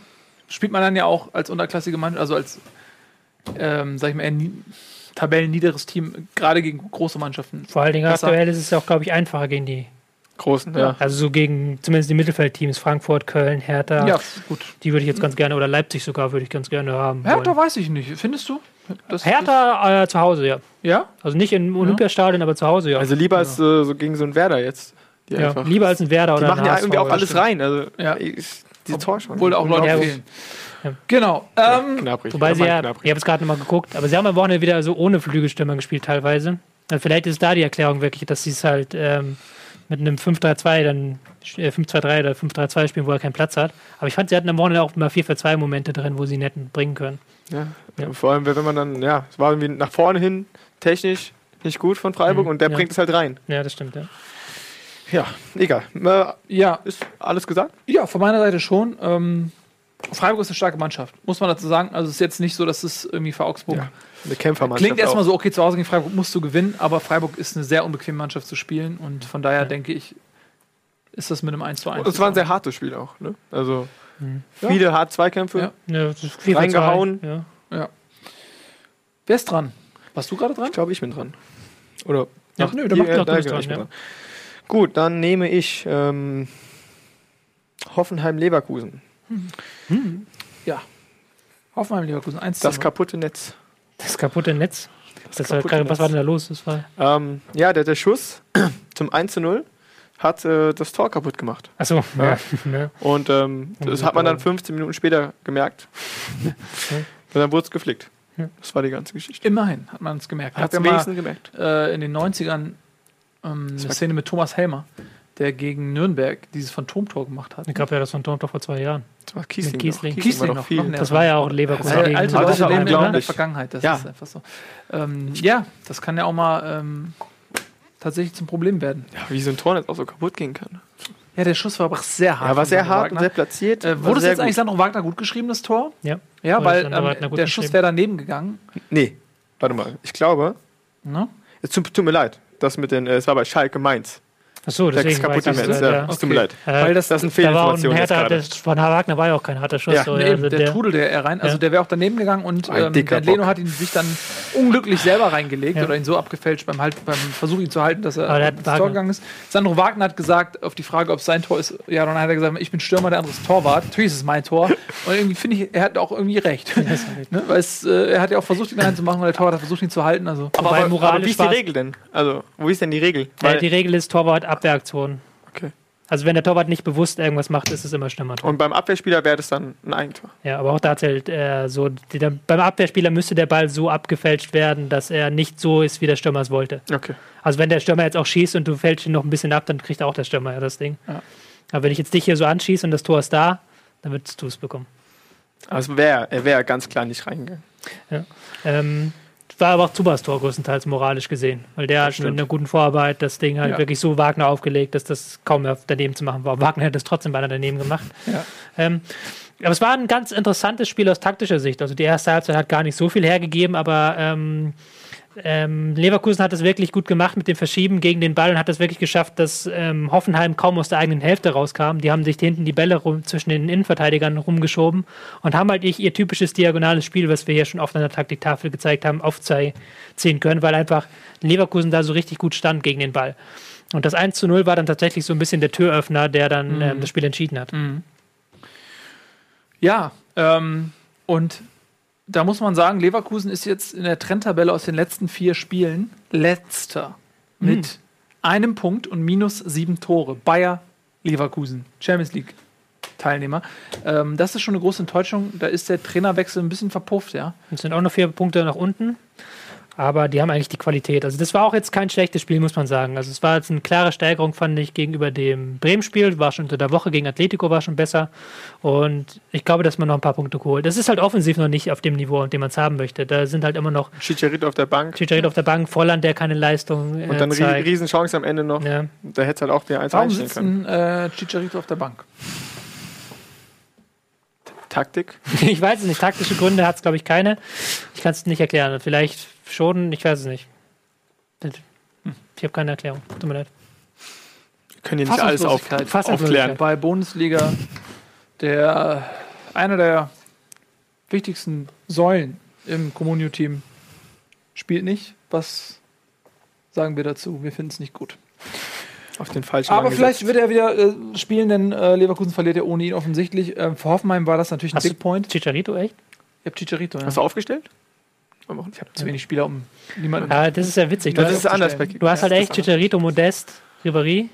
spielt man dann ja auch als unterklassige Mannschaft, also als, ähm, sag ich mal, eher nie, tabellenniederes Team, gerade gegen große Mannschaften. Vor allen Dingen Besser. aktuell ist es auch, glaube ich, einfacher gegen die. Großen, ja. Also so gegen zumindest die Mittelfeldteams. Frankfurt, Köln, Hertha. Ja, gut. Die würde ich jetzt ganz gerne, oder Leipzig sogar, würde ich ganz gerne haben. Hertha wollen. weiß ich nicht. Findest du? Das- Hertha äh, zu Hause, ja. Ja? Also nicht im Olympiastadion, aber zu Hause, ja. Also lieber als äh, so gegen so ein Werder jetzt. Die, ja. Lieber als ein Werder die oder machen ein ja irgendwie auch ja, alles stimmt. rein. Also Ja. ich, die Torschance. Obwohl auch Leute fehlen. Ja. Genau. Ähm, Knapprig. Wobei Ja, sie ja, ich habe es gerade nochmal geguckt, aber sie haben am Wochenende wieder so ohne Flügelstürmer gespielt teilweise. Also vielleicht ist da die Erklärung wirklich, dass sie es halt ähm, mit einem 5-3-2 dann äh, 5-2-3 oder 5-3-2 spielen, wo er keinen Platz hat. Aber ich fand, sie hatten am Wochenende auch mal 4-4-2 Momente drin, wo sie ihn hätten bringen können. Ja. Ja. Vor allem, wenn man dann, ja, es war irgendwie nach vorne hin technisch nicht gut von Freiburg Mhm, und der ja. bringt es halt rein. Ja, das stimmt, ja. Ja, egal. Äh, ja, ist alles gesagt? ja, von meiner Seite schon. Ähm, Freiburg ist eine starke Mannschaft, muss man dazu sagen. Also es ist jetzt nicht so, dass es irgendwie für Augsburg Ja. Eine Kämpfermannschaft. klingt erstmal so, okay, zu Hause gegen Freiburg musst du gewinnen, aber Freiburg ist eine sehr unbequeme Mannschaft zu spielen und von daher denke ich, ist das mit einem 1 zu 1. Und es war ein sehr hartes Spiel auch. Ne? Also Ja. viele hart Zweikämpfe. Ja. ja das ist 4-4-2, Reingehauen. Ja. Wer ist dran? Warst du gerade dran? Ich glaube, ich bin dran. Oder? Ach, nö, Ja, da- bist genau, dran, ich bin ja. dran. Gut, dann nehme ich ähm, Hoffenheim-Leverkusen. Hoffenheim, Leverkusen, 1 zu Das 0. kaputte Netz. Das kaputte Netz. Das war, kaputte was war Netz. denn da los? Das war, Ähm, ja, der, der Schuss zum 1 zu 0 hat äh, das Tor kaputt gemacht. achso, Ja. ja. ja. Und ähm, das hat man dann 15 Minuten später gemerkt. Und dann wurde es geflickt. Ja. Das war die ganze Geschichte. Immerhin hat man es gemerkt. Hat es ja gemerkt. äh, in den 90ern ähm, eine Szene mit Thomas Helmer, der gegen Nürnberg dieses Phantomtor gemacht hat. Ich glaube ja, das doch vor zwei Jahren. Das war Kiesling. Mit Kiesling. noch. Kiesling war noch, noch viel. noch näher. Das war ja auch Leverkusen. Alte, gegen- alte das Leute in der. Vergangenheit, das Ja. ist einfach so. Ähm, ja, das kann ja auch mal ähm, tatsächlich zum Problem werden. Ja, wie so ein Tor jetzt auch so kaputt gehen kann. Ja, der Schuss war aber auch sehr hart. Ja, war sehr hart und Wagner. sehr platziert. Äh, wurde es jetzt eigentlich gut. Sandro Wagner gut geschrieben, das Tor? Ja. Ja, weil ähm, der Schuss wäre daneben gegangen. Nee, warte mal. Ich glaube, Ne? es tut, tut mir leid. Das mit den, äh, es war bei Schalke Mainz. Achso, Der deswegen war ich kaputte das, Netz. ja, Ja, ja. es tut mir leid. Äh, Weil das, Das sind da war ein Fehlinformationen jetzt härter, von Wagner war ja auch kein harter Schuss. Ja, so, Nee, ja, eben, also der, Trudel, der er rein, also Ja. der wäre auch daneben gegangen und ähm, der Leno hat ihn sich dann unglücklich selber reingelegt Ja. oder ihn so abgefälscht beim, halt, beim Versuch, ihn zu halten, dass er Aber der ins Tor gegangen ist. Sandro Wagner hat gesagt, auf die Frage, ob es sein Tor ist, ja, dann hat er gesagt, ich bin Stürmer, der andere ist Torwart. Natürlich ist es mein Tor. Und irgendwie finde ich, er hat auch irgendwie recht. ne? Weil es, äh, er hat ja auch versucht, ihn reinzumachen, und der Torwart hat versucht, ihn zu halten. Also. Aber, moralisch aber wie ist die Regel denn? Also, wo ist denn die Regel? Äh, die Regel ist Torwart Abwehraktion. okay. Also wenn der Torwart nicht bewusst irgendwas macht, ist es immer Stürmertor. Und beim Abwehrspieler wäre das dann ein Eigentor. Ja, aber auch da zählt äh, so, die, der, beim Abwehrspieler müsste der Ball so abgefälscht werden, dass er nicht so ist, wie der Stürmer es wollte. Okay. Also wenn der Stürmer jetzt auch schießt und du fälschst ihn noch ein bisschen ab, dann kriegt auch der Stürmer ja das Ding. Ja. Aber wenn ich jetzt dich hier so anschieße und das Tor ist da, dann würdest du es bekommen. Also wär, er wäre ganz klar nicht reingegangen. Ähm, war aber auch Zubas Tor größtenteils moralisch gesehen, weil der hat mit stimmt. einer guten Vorarbeit das Ding halt Ja. wirklich so Wagner aufgelegt, dass das kaum mehr daneben zu machen war. Wagner hätte es trotzdem beinahe daneben gemacht. Ja. Ähm, aber es war ein ganz interessantes Spiel aus taktischer Sicht. Also die erste Halbzeit hat gar nicht so viel hergegeben, aber ähm, ähm, Leverkusen hat es wirklich gut gemacht mit dem Verschieben gegen den Ball und hat es wirklich geschafft, dass ähm, Hoffenheim kaum aus der eigenen Hälfte rauskam. Die haben sich hinten die Bälle rum, zwischen den Innenverteidigern rumgeschoben und haben halt ihr typisches diagonales Spiel, was wir hier schon oft an der Taktiktafel gezeigt haben, aufziehen können, weil einfach Leverkusen da so richtig gut stand gegen den Ball. Und das 1 zu 0 war dann tatsächlich so ein bisschen der Türöffner, der dann ähm, das Spiel entschieden hat. Ja, ähm, und da muss man sagen, Leverkusen ist jetzt in der Trendtabelle aus den letzten vier Spielen letzter mit einem Punkt und minus sieben Tore. Bayer Leverkusen, Champions League Teilnehmer. Ähm, das ist schon eine große Enttäuschung. Da ist der Trainerwechsel ein bisschen verpufft, ja. Es sind auch noch vier Punkte nach unten. Aber die haben eigentlich die Qualität. Also das war auch jetzt kein schlechtes Spiel, muss man sagen. Also es war jetzt eine klare Steigerung, fand ich, gegenüber dem Bremen-Spiel. War schon unter der Woche gegen Atletico, war schon besser. Und ich glaube, dass man noch ein paar Punkte holt. Das ist halt offensiv noch nicht auf dem Niveau, auf dem man es haben möchte. Da sind halt immer noch Chicharito auf der Bank. Chicharito auf der Bank, Volland, der keine Leistung äh, Und dann zeigt. Riesenchance am Ende noch. Ja. Da hätte es halt auch der 1 Warum sitzt können. ein äh, Chicharito auf der Bank? Taktik. Ich weiß es nicht. Taktische Gründe hat es, glaube ich, keine. Ich kann es nicht erklären. Vielleicht schon, ich weiß es nicht. Ich habe keine Erklärung. Tut mir leid. Wir können hier nicht alles auf, aufklären. Bei Bundesliga der einer der wichtigsten Säulen im Communio-Team spielt nicht. Was sagen wir dazu? Wir finden es nicht gut. Auf den falschen Aber Mann vielleicht gesetzt. wird er wieder äh, spielen, denn äh, Leverkusen verliert ja ohne ihn offensichtlich. Ähm, für Hoffenheim war das natürlich ein Hast Big Point. Chicharito, echt? Ich habe Chicharito, ja. Hast du aufgestellt? Ich habe zu wenig Spieler, um niemanden. Ja, das ist ja witzig. Du Das hast, ist anders bei du hast halt echt Chicharito, Modest, Ribéry.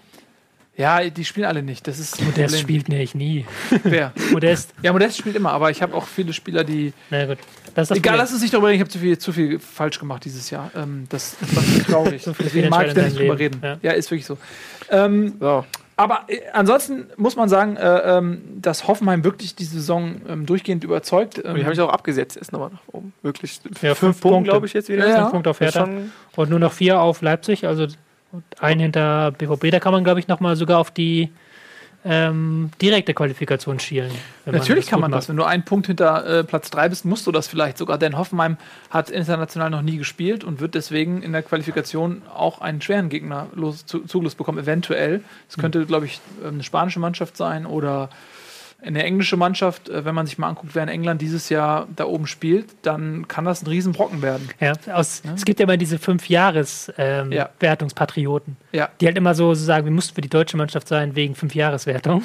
Ja, die spielen alle nicht. Das ist Modest Problem. spielt nicht, nie. Wer? Modest, Ja, Modest spielt immer, aber ich habe auch viele Spieler, die. na gut. Das ist das Egal, lass uns nicht darüber reden. Ich habe zu viel, zu viel falsch gemacht dieses Jahr. Ähm, das, das war traurig. So Deswegen mag ich da nicht drüber in reden. deinem Ja. ist wirklich so. Ähm, So. Aber äh, ansonsten muss man sagen, äh, ähm, dass Hoffenheim wirklich die Saison ähm, durchgehend überzeugt. Ähm, die habe ich auch abgesetzt erst nochmal nach oben. Wirklich. Ja, fünf fünf Punkte, glaube ich, jetzt wieder. Ja, ja. Fünf Punkte auf Hertha. Und nur noch vier auf Leipzig, also ein hinter BVB. Da kann man, glaube ich, nochmal sogar auf die ähm, direkte Qualifikation schielen. Natürlich kann gut man macht. das. Wenn du einen Punkt hinter äh, Platz 3 bist, musst du das vielleicht sogar. Denn Hoffenheim hat international noch nie gespielt und wird deswegen in der Qualifikation auch einen schweren Gegner los, zu, Zugriff bekommen, eventuell. Es könnte, glaube ich, ähm, eine spanische Mannschaft sein oder eine englische Mannschaft. Äh, Wenn man sich mal anguckt, wer in England dieses Jahr da oben spielt, dann kann das ein Riesenbrocken werden. Ja, aus, Es gibt ja immer diese fünf Jahres ähm, Ja. Ja, die halt immer so sagen, wir mussten für die deutsche Mannschaft sein wegen fünf Jahreswertung.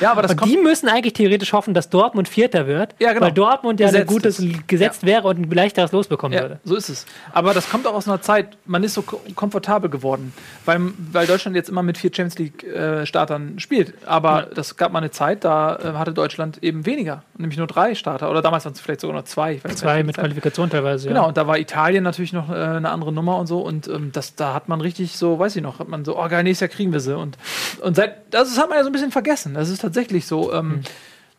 ja aber das Und kommt. die müssen eigentlich theoretisch hoffen, dass Dortmund Vierter wird, Ja, genau. weil Dortmund ja ein gutes ist. gesetzt wäre und ein leichteres Los bekommen Ja, würde. so ist es. Aber das kommt auch aus einer Zeit, man ist so ko- komfortabel geworden, weil, weil Deutschland jetzt immer mit vier Champions League-Startern spielt. Aber das gab mal eine Zeit, da äh, hatte Deutschland eben weniger, nämlich nur drei Starter. Oder damals waren es vielleicht sogar noch zwei. Ich weiß Zwei nicht, mit. Qualifikation teilweise. Genau, Ja. und da war Italien natürlich noch äh, eine andere Nummer und so. Und ähm, das, da hat man richtig so, weiß ich noch, hat man so, oh geil, nächstes Jahr kriegen wir sie. Und, und seit, das, das hat man ja so ein bisschen vergessen. Das ist tatsächlich so, ähm, Hm.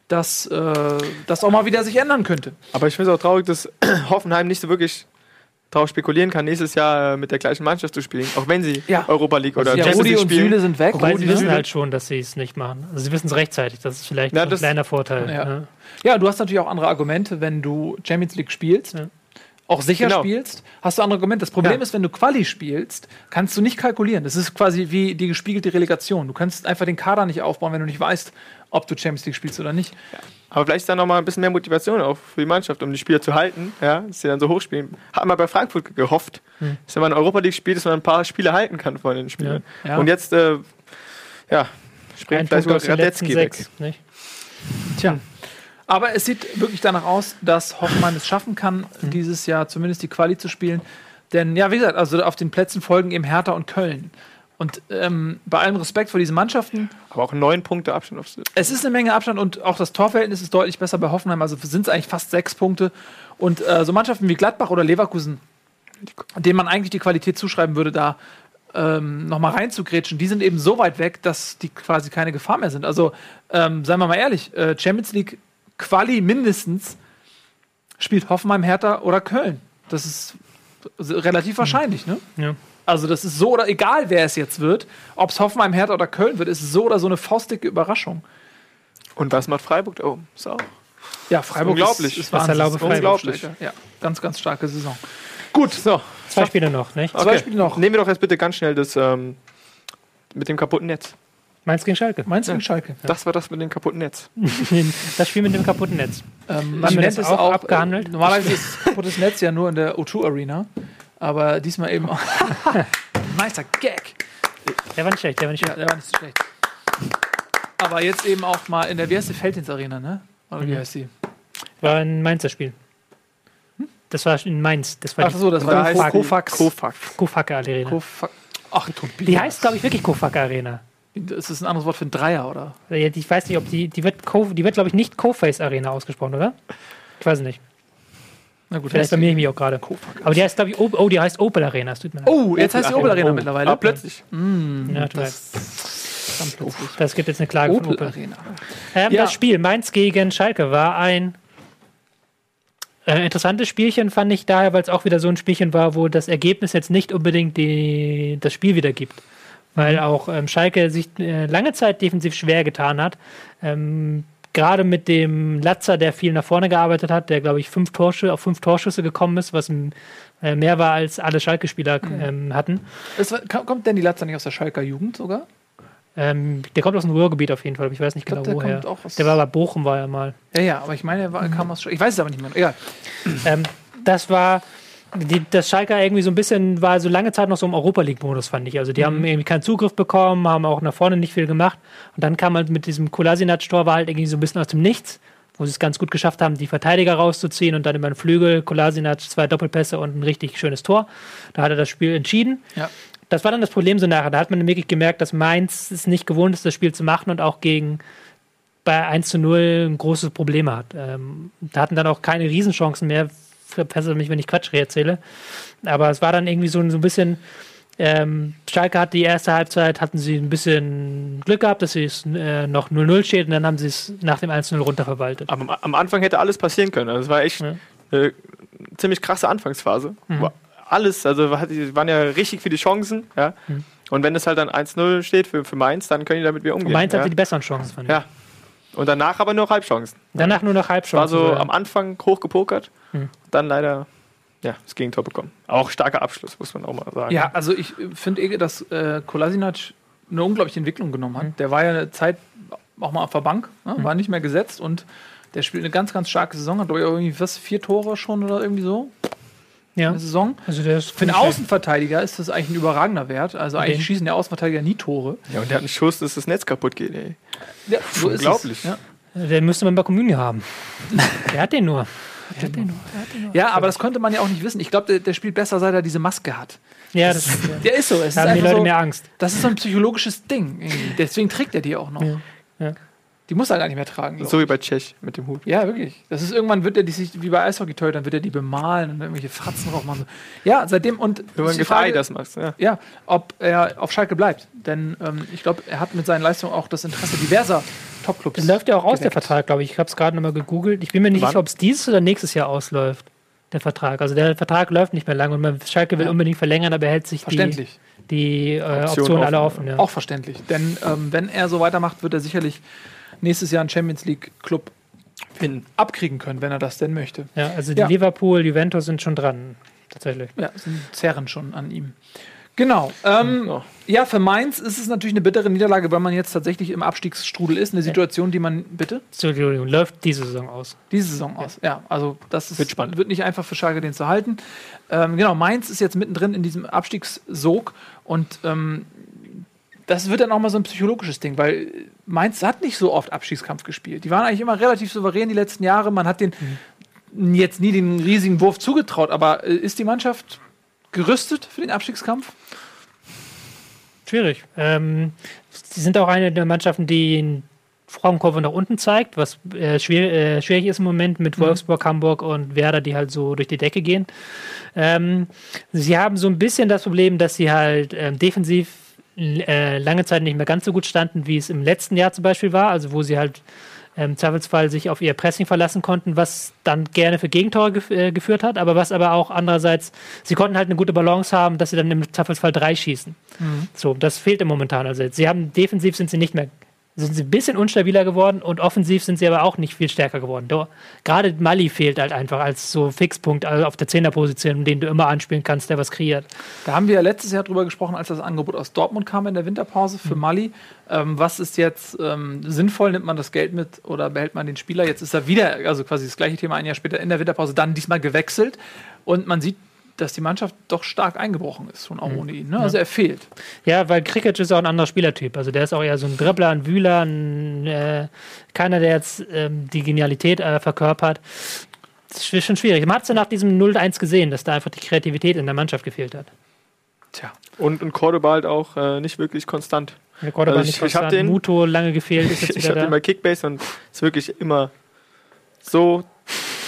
dass äh, das auch mal wieder sich ändern könnte. Aber ich finde es auch traurig, dass Hoffenheim nicht so wirklich darauf spekulieren kann, nächstes Jahr äh, mit der gleichen Mannschaft zu spielen. Auch wenn sie Ja. Europa League oder Ja, Champions Rudi League und spielen. Süle sind weg. Wobei Rudi sie wissen Süle- halt schon, dass sie es nicht machen. Also sie wissen es rechtzeitig. Das ist vielleicht Ja, so ein das- kleiner Vorteil. Ja. ne? Ja, du hast natürlich auch andere Argumente, wenn du Champions League spielst. Ja. Auch sicher Genau. spielst, hast du andere Argumente. Das Problem Ja. ist, wenn du Quali spielst, kannst du nicht kalkulieren. Das ist quasi wie die gespiegelte Relegation. Du kannst einfach den Kader nicht aufbauen, wenn du nicht weißt, ob du Champions League spielst oder nicht. Aber vielleicht ist da nochmal ein bisschen mehr Motivation auch für die Mannschaft, um die Spieler zu halten, ja, dass sie dann so hoch spielen. Hat man bei Frankfurt ge- gehofft, dass wenn man Europa League spielt, dass man ein paar Spiele halten kann von den Spielern. Ja. Ja. Und jetzt, äh, ja, springt Ein vielleicht sogar Radetzky weg. sechs. Nicht? Tja. Aber es sieht wirklich danach aus, dass Hoffmann es schaffen kann, dieses Jahr zumindest die Quali zu spielen. Denn, ja, wie gesagt, also auf den Plätzen folgen eben Hertha und Köln. Und ähm, bei allem Respekt vor diesen Mannschaften, Aber auch neun Punkte Abstand auf es ist eine Menge Abstand und auch das Torverhältnis ist deutlich besser bei Hoffenheim. Also sind es eigentlich fast sechs Punkte. Und äh, so Mannschaften wie Gladbach oder Leverkusen, denen man eigentlich die Qualität zuschreiben würde, da ähm, nochmal reinzugrätschen, die sind eben so weit weg, dass die quasi keine Gefahr mehr sind. Also, ähm, seien wir mal ehrlich, äh, Champions League Quali mindestens spielt Hoffenheim, Hertha oder Köln. Das ist relativ wahrscheinlich, ne? Ja. Also das ist so oder egal, wer es jetzt wird, ob es Hoffenheim, Hertha oder Köln wird, ist es so oder so eine faustdicke Überraschung. Und was macht Freiburg da oben? Ist auch. Ja, Freiburg unglaublich. ist, ist Was Wahnsinn. Ist Freiburg. unglaublich. Ja, ganz, ganz starke Saison. Gut, so. Zwei Spiele noch, nicht? Zwei Spiele noch. Nehmen wir doch jetzt bitte ganz schnell das ähm, mit dem kaputten Netz. Mainz gegen Schalke. Meinst du mit Schalke? Das war das mit dem kaputten Netz. Das Spiel mit dem kaputten Netz. Ähm, das es auch auch abgehandelt? Äh, normalerweise ist kaputtes Netz ja nur in der O2 Arena, aber diesmal eben auch. Meister Gag. Der war nicht schlecht, der war nicht Ja, schlecht. der war nicht so schlecht. Aber jetzt eben auch mal in der, wie heißt die Feldins Arena, ne? Oder wie heißt die? War ein Mainzer Spiel. Das war in Mainz. Das war Ach so, das war da die heißt Kofax. Kofax. Kofaka Arena. Kofax. Ach, Tobias. Die heißt, glaube ich, wirklich Kofaka Arena. Ist das ein anderes Wort für ein Dreier, oder? Ja, Ich weiß nicht, ob die, die wird, die wird glaube ich, nicht Co-Face Arena ausgesprochen, oder? Ich weiß nicht. Na gut, Vielleicht bei mir mich auch gerade. Aber die heißt, glaube ich, Op oh, die heißt Opel Arena. Es tut mir leid. Oh, jetzt heißt die Opel Arena Oh, mittlerweile. Aber plötzlich. ja, tut mir leid. Dann plötzlich. Das gibt jetzt eine Klage von Opel Opel. Arena. Ähm, Ja. Das Spiel Mainz gegen Schalke war ein äh, interessantes Spielchen, fand ich daher, weil es auch wieder so ein Spielchen war, wo das Ergebnis jetzt nicht unbedingt die, das Spiel wiedergibt. Weil auch ähm, Schalke sich äh, lange Zeit defensiv schwer getan hat. Ähm, Gerade mit dem Latzer, der viel nach vorne gearbeitet hat, der, glaube ich, fünf Torschüsse, auf fünf Torschüsse gekommen ist, was äh, mehr war, als alle Schalke-Spieler ähm, hatten. Es kommt- denn die Latzer nicht aus der Schalker Jugend sogar? Ähm, der kommt aus dem Ruhrgebiet auf jeden Fall, aber ich weiß nicht Ich glaub, genau der woher. der war bei Bochum, war er mal. Ja, ja, aber ich meine, er war, kam aus Schalke. Ich weiß es aber nicht mehr. Egal. Ähm, das war, die, das Schalke irgendwie so ein bisschen, war so lange Zeit noch so im Europa League-Modus, fand ich. Also die haben irgendwie keinen Zugriff bekommen, haben auch nach vorne nicht viel gemacht. Und dann kam halt mit diesem Kolasinac-Tor, war halt irgendwie so ein bisschen aus dem Nichts, wo sie es ganz gut geschafft haben, die Verteidiger rauszuziehen und dann über den Flügel, Kolasinac, zwei Doppelpässe und ein richtig schönes Tor. Da hat er das Spiel entschieden. Ja. Das war dann das Problem so nachher. Da hat man wirklich gemerkt, dass Mainz es nicht gewohnt ist, das Spiel zu machen und auch gegen bei 1 zu 0 ein großes Problem hat. Ähm, da hatten dann auch keine Riesenchancen mehr. Verbessere mich, wenn ich Quatsch erzähle. Aber es war dann irgendwie so, so ein bisschen. Ähm, Schalke hat die erste Halbzeit, hatten sie ein bisschen Glück gehabt, dass es äh, noch 0-0 steht und dann haben sie es nach dem 1-0 runterverwaltet. Aber am, am Anfang hätte alles passieren können. Also es war echt Ja. eine ziemlich krasse Anfangsphase. Mhm. Alles, also waren ja richtig viele Chancen. Ja? Mhm. Und wenn es halt dann 1-0 steht für, für Mainz, dann können die damit wieder Und umgehen. Mainz ja? hatte die besseren Chancen, fand ich. ja. Und danach aber nur Halbchancen. Danach nur noch War Halbchancen. so ja. am Anfang hochgepokert, Mhm. dann leider ja, das Gegentor bekommen. Auch starker Abschluss, muss man auch mal sagen. Ja, also ich äh, finde, eh, dass äh, Kolasinac eine unglaubliche Entwicklung genommen hat. Der war ja eine Zeit auch mal auf der Bank, ne? war nicht mehr gesetzt und der spielt eine ganz, ganz starke Saison. Hat, glaube ich, irgendwie was, vier Tore schon oder irgendwie so ja. eine Saison. Also der ist Für einen Außenverteidiger ist das eigentlich ein überragender Wert. Also eigentlich Okay. schießen der Außenverteidiger nie Tore. ja, und der hat einen Schuss, dass das Netz kaputt geht. Ey. Ja, so ist Unglaublich. Es. Ja. Den müsste man bei Communio haben. der hat den nur. ja, aber das konnte man ja auch nicht wissen. Ich glaube, der, der spielt besser, seit er diese Maske hat. Ja, das, Der ist so. Es ist da haben die Leute so mehr Angst. das ist so ein psychologisches Ding. irgendwie. Deswegen trägt er die auch noch. Ja. Die muss er gar nicht mehr tragen. So wie bei Tschech mit dem Hut. Ja, wirklich. Das ist irgendwann wird er die sich wie bei eishockey dann wird er die bemalen und irgendwelche Fratzen drauf machen. Ja, seitdem und Wenn man die Frage, das machst. Ja. ja, ob er auf Schalke bleibt, denn ähm, ich glaube, er hat mit seinen Leistungen auch das Interesse diverser Topclubs. Das läuft ja auch aus, der geweckt. Vertrag, glaube ich. Ich habe es gerade nochmal gegoogelt. Ich bin mir nicht sicher, ob es dieses oder nächstes Jahr ausläuft, der Vertrag. Also der Vertrag läuft nicht mehr lang und man, Schalke will Ja. unbedingt verlängern, aber er hält sich die, Verständlich. die äh, Option Optionen alle offen, offen. Ja. Auch verständlich. Denn ähm, wenn er so weitermacht, wird er sicherlich nächstes Jahr einen Champions League Club Finden. abkriegen können, wenn er das denn möchte. ja, also die Ja. Liverpool, Juventus sind schon dran. Tatsächlich. Ja, sind zerren schon an ihm. Genau. Ähm, Ja. ja, für Mainz ist es natürlich eine bittere Niederlage, weil man jetzt tatsächlich im Abstiegsstrudel ist. Eine Situation, die man, bitte? Entschuldigung, läuft diese Saison aus. Diese Saison aus. Ja, also das ist, Wird spannend. wird nicht einfach für Schalke, den zu halten. Ähm, genau, Mainz ist jetzt mittendrin in diesem Abstiegssog und ähm, das wird dann auch mal so ein psychologisches Ding, weil Mainz hat nicht so oft Abstiegskampf gespielt. Die waren eigentlich immer relativ souverän die letzten Jahre. Man hat den jetzt nie den riesigen Wurf zugetraut, aber äh, ist die Mannschaft gerüstet für den Abstiegskampf? Schwierig. Ähm, sie sind auch eine der Mannschaften, die in Formkurve nach unten zeigt, was äh, schwer, äh, schwierig ist im Moment mit Wolfsburg, Hamburg und Werder, die halt so durch die Decke gehen. Ähm, sie haben so ein bisschen das Problem, dass sie halt ähm, defensiv äh, lange Zeit nicht mehr ganz so gut standen, wie es im letzten Jahr zum Beispiel war, also wo sie halt im Zweifelsfall sich auf ihr Pressing verlassen konnten, was dann gerne für Gegentore gef äh, geführt hat, aber was aber auch andererseits, sie konnten halt eine gute Balance haben, dass sie dann im Zweifelsfall drei schießen. So, das fehlt im momentan. Also sie haben defensiv sind sie nicht mehr, sind sie ein bisschen unstabiler geworden und offensiv sind sie aber auch nicht viel stärker geworden. Gerade Mali fehlt halt einfach als so Fixpunkt also auf der Zehnerposition, den du immer anspielen kannst, der was kreiert. Da haben wir ja letztes Jahr drüber gesprochen, als das Angebot aus Dortmund kam in der Winterpause für Mali. Ähm, was ist jetzt ähm, sinnvoll? Nimmt man das Geld mit oder behält man den Spieler? Jetzt ist er wieder, also quasi das gleiche Thema ein Jahr später in der Winterpause, dann diesmal gewechselt. Und man sieht, dass die Mannschaft doch stark eingebrochen ist, schon auch ohne ihn. Ne? Also er fehlt. Ja, weil Cricket ist auch ein anderer Spielertyp. Also der ist auch eher so ein Dribbler, ein Wühler, ein, äh, keiner, der jetzt ähm, die Genialität äh, verkörpert. Das ist schon schwierig. Man hat es ja nach diesem 0-1 gesehen, dass da einfach die Kreativität in der Mannschaft gefehlt hat. Tja. Und, und Cordoba halt auch äh, nicht wirklich konstant. Der Cordoba Also nicht ich- ich hab konstant, den- Muto lange gefehlt, ist jetzt Ich habe den bei Kickbase und ist wirklich immer so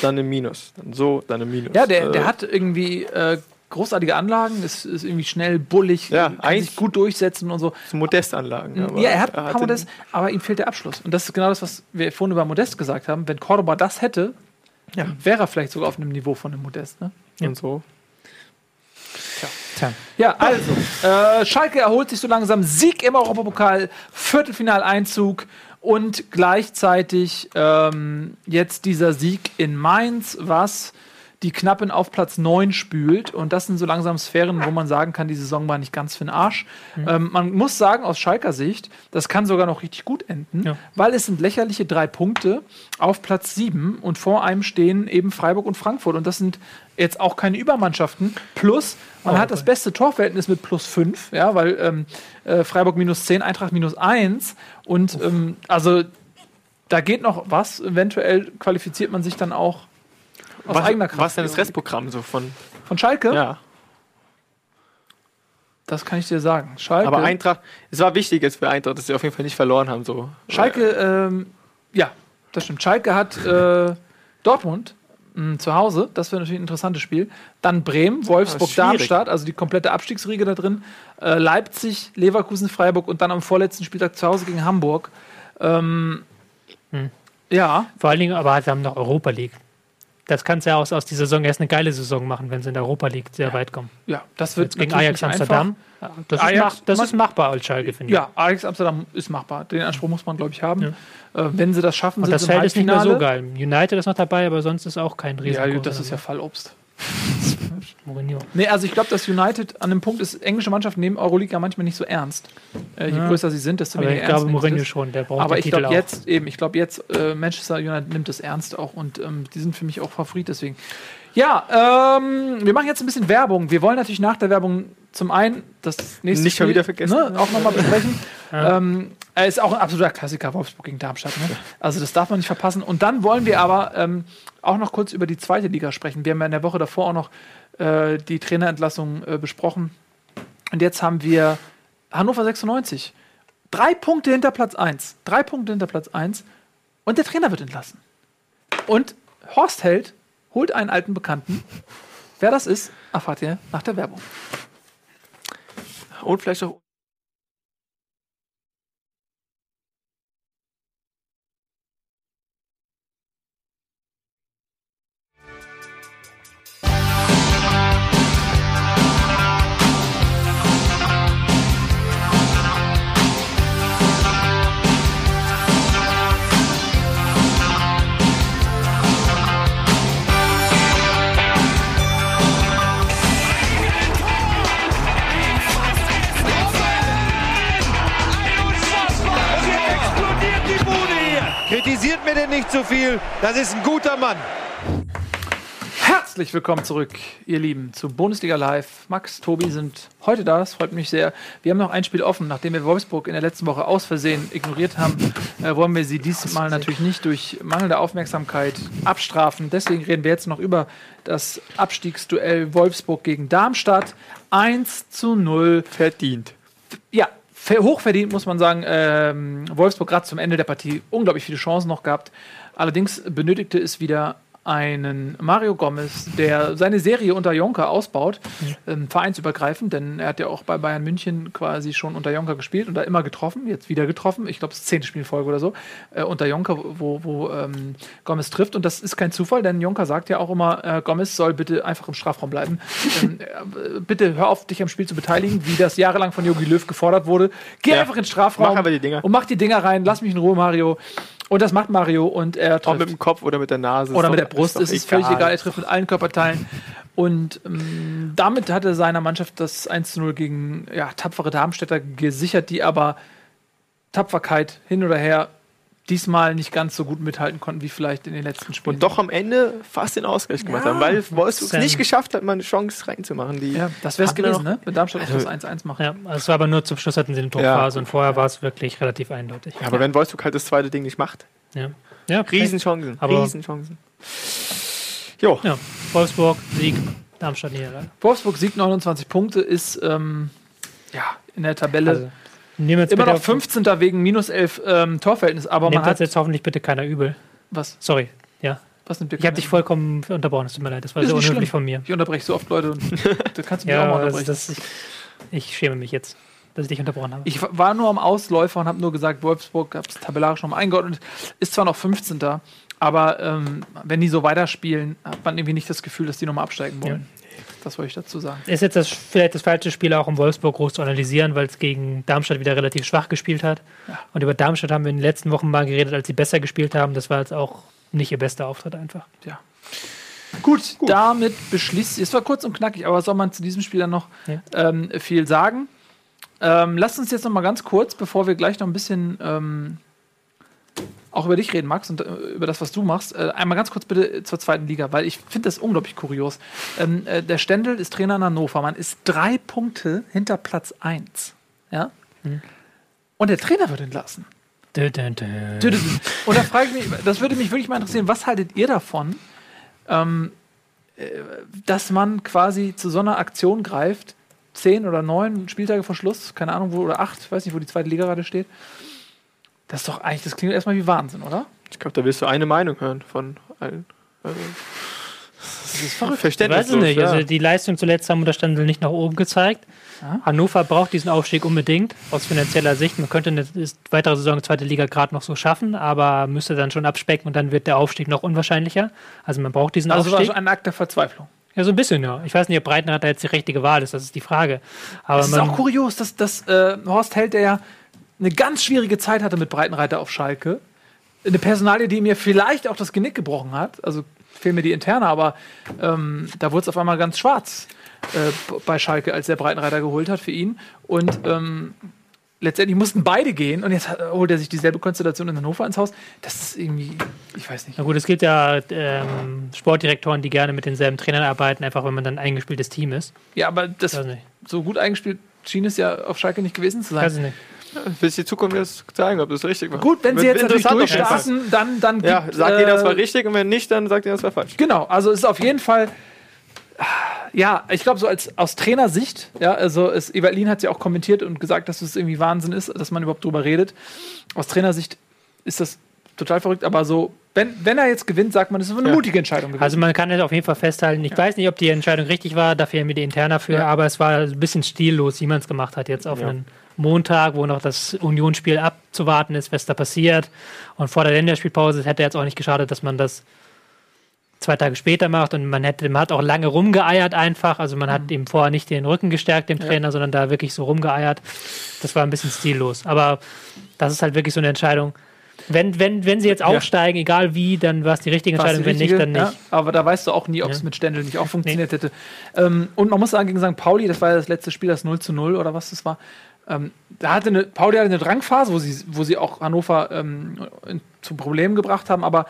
dann im Minus. Dann so, dann im Minus. Ja, der, Äh, der hat irgendwie äh, großartige Anlagen, ist, ist irgendwie schnell, bullig, Ja, kann eigentlich- sich gut durchsetzen und so. Modestanlagen. aber ja, er hat ein paar Modest, aber ihm fehlt der Abschluss. Und das ist genau das, was wir vorhin über Modest gesagt haben. Wenn Cordoba das hätte, Ja. wäre er vielleicht sogar auf einem Niveau von dem Modest. Ne? Und so. Tja. Ja, also, äh, Schalke erholt sich so langsam. Sieg im Europapokal, Viertelfinaleinzug und gleichzeitig ähm, jetzt dieser Sieg in Mainz, was die Knappen auf Platz 9 spült. Und das sind so langsam Sphären, wo man sagen kann, die Saison war nicht ganz für den Arsch. Ähm, man muss sagen, aus Schalker Sicht, das kann sogar noch richtig gut enden, Ja. weil es sind lächerliche drei Punkte auf Platz 7 und vor einem stehen eben Freiburg und Frankfurt. Und das sind jetzt auch keine Übermannschaften. Plus, man Oh, hat das beste Torverhältnis mit plus 5, ja, weil ähm, äh, Freiburg minus 10, Eintracht minus 1. Und ähm, also da geht noch was. Eventuell qualifiziert man sich dann auch aus Was, eigener Kraft. was ist denn das Restprogramm so von. Von Schalke? Ja. Das kann ich dir sagen. Schalke. Aber Eintracht, es war wichtig jetzt für Eintracht, dass sie auf jeden Fall nicht verloren haben. So. Schalke, ähm, ja, das stimmt. Schalke hat äh, Dortmund mh, zu Hause. Das wäre natürlich ein interessantes Spiel. Dann Bremen, Wolfsburg, schwierig. Darmstadt, also die komplette Abstiegsriege da drin. Äh, Leipzig, Leverkusen, Freiburg und dann am vorletzten Spieltag zu Hause gegen Hamburg. Ähm, Hm. Ja, Vor allen Dingen, aber sie haben noch Europa League. Das kannst du ja aus, aus dieser Saison erst eine geile Saison machen, wenn sie in der Europa League sehr weit kommen. ja, das wird Jetzt gegen Ajax Amsterdam. Ja, Das, Ajax- ist, mach, das ist machbar als Schalke, finde ich. Ja, Ajax Amsterdam ist machbar. Den Anspruch muss man, glaube ich, haben. Äh, wenn sie das schaffen, Und sind das sie im Feld ist nicht mehr so geil. United ist noch dabei, aber sonst ist auch kein Risiko. Ja, das ist ja Fallobst. Mourinho. Nee, also ich glaube, dass United an dem Punkt ist, englische Mannschaften nehmen Euroliga manchmal nicht so ernst. Äh, je Ja. größer sie sind, desto Aber weniger ich glaube, ernst Mourinho es. schon, der braucht Aber ich glaube jetzt eben, ich glaube jetzt, äh, Manchester United nimmt es ernst auch und ähm, die sind für mich auch Favorit deswegen. Ja, ähm, wir machen jetzt ein bisschen Werbung. Wir wollen natürlich nach der Werbung zum einen das nächste Nicht Spiel, wieder vergessen. Ne, auch nochmal besprechen. Ja. ähm, er ist auch ein absoluter Klassiker, Wolfsburg gegen Darmstadt. Ne? Also das darf man nicht verpassen. Und dann wollen wir aber ähm, auch noch kurz über die zweite Liga sprechen. Wir haben ja in der Woche davor auch noch äh, die Trainerentlassung äh, besprochen. Und jetzt haben wir Hannover 96. Drei Punkte hinter Platz 1. Drei Punkte hinter Platz 1. Und der Trainer wird entlassen. Und Horst Held holt einen alten Bekannten. Wer das ist, erfahrt ihr nach der Werbung. Und vielleicht auch. Kritisiert mir denn nicht zu viel. Das ist ein guter Mann. Herzlich willkommen zurück, ihr Lieben, zu Bundesliga Live. Max, Tobi sind heute da, das freut mich sehr. Wir haben noch ein Spiel offen, nachdem wir Wolfsburg in der letzten Woche aus Versehen ignoriert haben, äh, wollen wir sie diesmal natürlich nicht durch mangelnde Aufmerksamkeit abstrafen. Deswegen reden wir jetzt noch über das Abstiegsduell Wolfsburg gegen Darmstadt. 1 zu 0 Verdient. ja, hochverdient muss man sagen. Ähm, Wolfsburg gerade zum Ende der Partie unglaublich viele Chancen noch gehabt. Allerdings benötigte es wieder einen Mario Gomez, der seine Serie unter Jonker ausbaut, ähm, vereinsübergreifend, denn er hat ja auch bei Bayern München quasi schon unter Jonker gespielt und da immer getroffen, jetzt wieder getroffen. Ich glaube, das zehnte Spielfolge oder so, äh, unter Jonker, wo, wo ähm, Gomez trifft. Und das ist kein Zufall, denn Jonker sagt ja auch immer, äh, Gomez soll bitte einfach im Strafraum bleiben. ähm, äh, bitte hör auf, dich am Spiel zu beteiligen, wie das jahrelang von Jogi Löw gefordert wurde. Geh Ja. einfach ins Strafraum Mach aber die Dinger. und mach die Dinger rein, lass mich in Ruhe, Mario. Und das macht Mario und er trifft. mit dem Kopf oder mit der Nase. Oder mit der Brust ist es völlig egal. Er trifft mit allen Körperteilen. Und ähm, damit hat er seiner Mannschaft das 1 zu 0 gegen ja, tapfere Darmstädter gesichert, die aber Tapferkeit hin oder her diesmal nicht ganz so gut mithalten konnten wie vielleicht in den letzten Spielen. Und doch am Ende fast den Ausgleich gemacht Ja. haben, weil Wolfsburg es nicht geschafft hat, mal eine Chance reinzumachen. Die Ja, das wäre es gewesen, ne? Wenn Darmstadt auch Also- das 1-1 macht. Ja, also es war aber nur zum Schluss hatten sie eine Druckphase Ja. und vorher war es wirklich relativ eindeutig. Ja, aber wenn Wolfsburg halt das zweite Ding nicht macht, Ja, ja Riesenchancen, Aber- Riesenchancen. Jo, Ja, Wolfsburg, Sieg, Darmstadt Niederlage. Wolfsburg Sieg 29 Punkte ist ähm, ja, in der Tabelle Also, immer noch auf- 15. wegen minus 11 ähm, Torverhältnis, aber Nehmt man das hat jetzt hoffentlich bitte keiner übel. was. Sorry, ja. Was nimmt dir Ich habe dich vollkommen unterbrochen, es tut mir leid, das war Ist so nicht unhöflich schlimm. von mir. Ich unterbreche so oft Leute und du kannst mich auch Ja, mal das, unterbrechen. das, ich, ich schäme mich jetzt, dass ich dich unterbrochen habe. Ich war nur am Ausläufer und habe nur gesagt, Wolfsburg habe es tabellarisch noch mal eingeordnet, ist zwar noch 15. Aber ähm, wenn die so weiterspielen, hat man irgendwie nicht das Gefühl, dass die nochmal absteigen wollen. Das wollte ich dazu sagen. Ist jetzt das, vielleicht das falsche Spiel auch, um Wolfsburg groß zu analysieren, weil es gegen Darmstadt wieder relativ schwach gespielt hat. Ja. Und über Darmstadt haben wir in den letzten Wochen mal geredet, als sie besser gespielt haben. Das war jetzt auch nicht ihr bester Auftritt einfach. Ja. Gut, damit beschließt es war kurz und knackig, aber was soll man zu diesem Spiel dann noch Ja. ähm, viel sagen? Ähm, lasst uns jetzt noch mal ganz kurz, bevor wir gleich noch ein bisschen ähm, auch über dich reden, Max, und äh, über das, was du machst, äh, einmal ganz kurz bitte zur zweiten Liga, weil ich finde das unglaublich kurios. Ähm, äh, der Stendel ist Trainer in Hannover, man ist drei Punkte hinter Platz 1. Ja? Und der Trainer wird entlassen. Dö, dö, dö. Und da frage ich mich, das würde mich wirklich mal interessieren, was haltet ihr davon, ähm, äh, dass man quasi zu so einer Aktion greift, zehn oder neun Spieltage vor Schluss, keine Ahnung wo, oder acht, ich weiß nicht, wo die zweite Liga gerade steht. Das ist doch eigentlich, das klingt erstmal wie Wahnsinn, oder? Ich glaube, da wirst du eine Meinung hören von allen. Also, Das ist verrückt. Ich weiß es nicht. Ja. Also die Leistung zuletzt haben unter Stendel nicht nach oben gezeigt. Ja. Hannover braucht diesen Aufstieg unbedingt aus finanzieller Sicht. Man könnte eine weitere Saison zweite Liga gerade noch so schaffen, aber müsste dann schon abspecken und dann wird der Aufstieg noch unwahrscheinlicher. Also man braucht diesen Also Aufstieg. schon ein Akt der Verzweiflung. Ja, so ein bisschen, ja. Ich weiß nicht, ob Breitenreiter jetzt die richtige Wahl ist, das ist die Frage. Aber Es ist man, auch kurios, dass, dass äh, Horst Held, der ja eine ganz schwierige Zeit hatte mit Breitenreiter auf Schalke, eine Personalie, die mir vielleicht auch das Genick gebrochen hat, also fehlen mir die interne, aber ähm, da wurde es auf einmal ganz schwarz äh, bei Schalke, als der Breitenreiter geholt hat für ihn. Und ähm, letztendlich mussten beide gehen und jetzt holt er sich dieselbe Konstellation in Hannover ins Haus. Das ist irgendwie, ich weiß nicht. na gut, es gibt ja ähm, Sportdirektoren, die gerne mit denselben Trainern arbeiten, einfach wenn man dann ein eingespieltes Team ist. Ja, aber das so gut eingespielt schien es ja auf Schalke nicht gewesen zu sein. Weiß ich nicht. Bis die Zukunft jetzt zeigen, ob das richtig war. Gut, wenn sie jetzt natürlich durchstarten, dann, dann Ja, gibt, sagt ihr, das äh, war richtig und wenn nicht, dann sagt ihr, das war falsch. Genau, also es ist auf jeden Fall, ja, ich glaube, so als aus Trainersicht, ja, also es, Evalin hat ja auch kommentiert und gesagt, dass es irgendwie Wahnsinn ist, dass man überhaupt drüber redet. Aus Trainersicht ist das total verrückt, aber so, wenn, wenn er jetzt gewinnt, sagt man, das ist eine Ja. mutige Entscheidung gewesen. Also man kann jetzt auf jeden Fall festhalten, ich weiß nicht, ob die Entscheidung richtig war, dafür haben wir die interner für, Ja. aber es war ein bisschen stillos, wie man es gemacht hat jetzt auf Ja. einen Montag, wo noch das Unionsspiel abzuwarten ist, was da passiert. Und vor der Länderspielpause hätte jetzt auch nicht geschadet, dass man das zwei Tage später macht und man hätte, man hat auch lange rumgeeiert einfach. Also man Mhm. hat ihm vorher nicht den Rücken gestärkt, dem Trainer, sondern da wirklich so rumgeeiert. Das war ein bisschen stillos. Aber das ist halt wirklich so eine Entscheidung. Wenn, wenn, wenn sie jetzt aufsteigen, egal wie, dann war es die richtige War's die Entscheidung. Wenn nicht, richtige, dann nicht. Ja, aber da weißt du auch nie, ob es Ja. mit Stendel nicht auch funktioniert hätte. Ähm, und man muss sagen, gegen St. Pauli, das war ja das letzte Spiel, das 0 zu 0 oder was das war, ähm, da hatte eine, Pauli hatte eine Drangphase, wo sie, wo sie auch Hannover ähm, zu Problemen gebracht haben, aber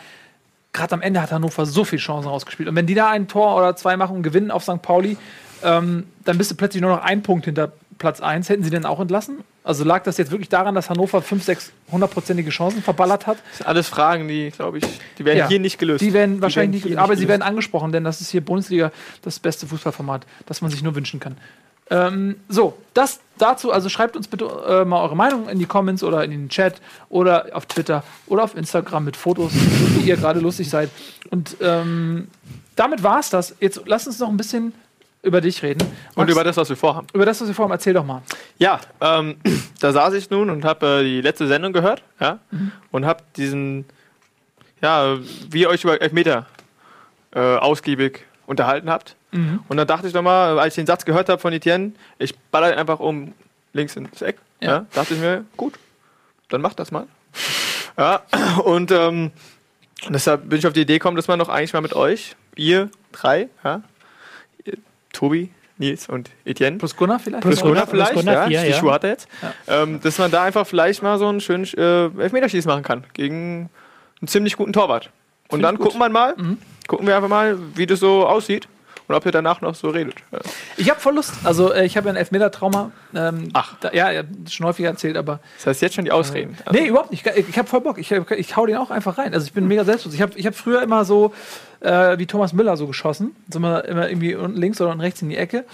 gerade am Ende hat Hannover so viele Chancen rausgespielt. Und wenn die da ein Tor oder zwei machen und gewinnen auf St. Pauli, ähm, dann bist du plötzlich nur noch ein Punkt hinter Platz 1. Hätten sie denn auch entlassen? Also lag das jetzt wirklich daran, dass Hannover 5, 6 hundertprozentige Chancen verballert hat? Das sind alles Fragen, die, glaube ich, die werden Ja. hier nicht gelöst. Die werden wahrscheinlich hier nicht, aber sie gelöst. werden angesprochen, denn das ist hier Bundesliga das beste Fußballformat, das man sich nur wünschen kann. Ähm, so, das dazu, also schreibt uns bitte äh, mal eure Meinung in die Comments oder in den Chat oder auf Twitter oder auf Instagram mit Fotos, wie ihr gerade lustig seid. Und ähm, damit war es das. Jetzt lass uns noch ein bisschen über dich reden. Und Max, über das, was wir vorhaben. über das, was wir vorhaben, erzähl doch mal. Ja, ähm, da saß ich nun und habe äh, die letzte Sendung gehört, ja, und habe diesen, ja, wie ihr euch über Elfmeter äh, ausgiebig unterhalten habt. Und dann dachte ich nochmal, als ich den Satz gehört habe von Etienne, ich baller ihn einfach um links ins Eck, Ja. ja. dachte ich mir, gut, dann mach das mal. ja, und ähm, deshalb bin ich auf die Idee gekommen, dass man doch eigentlich mal mit euch, ihr drei, ja, Tobi, Nils und Etienne, Plus Gunnar vielleicht? Plus Gunnar Gunnar, vielleicht, Gunnar, ja, vier, die ja. Schuhe hat er jetzt. Ähm, dass man da einfach vielleicht mal so einen schönen äh, Elfmeterschieß machen kann gegen einen ziemlich guten Torwart. Und Find dann gucken wir mal, gucken wir einfach mal, wie das so aussieht und ob ihr danach noch so redet. Ja. Ich habe voll Lust. Also, äh, ich habe ja ein Elfmeter-Trauma. Ähm, Ach. Da, ja, schon häufiger erzählt, aber Das heißt jetzt schon die Ausreden. Also, Nee, überhaupt nicht. Ich, ich habe voll Bock. Ich, ich hau den auch einfach rein. Also ich bin mega selbstbewusst. Ich habe ich hab früher immer so äh, wie Thomas Müller so geschossen. Sind wir immer irgendwie unten links oder unten rechts in die Ecke.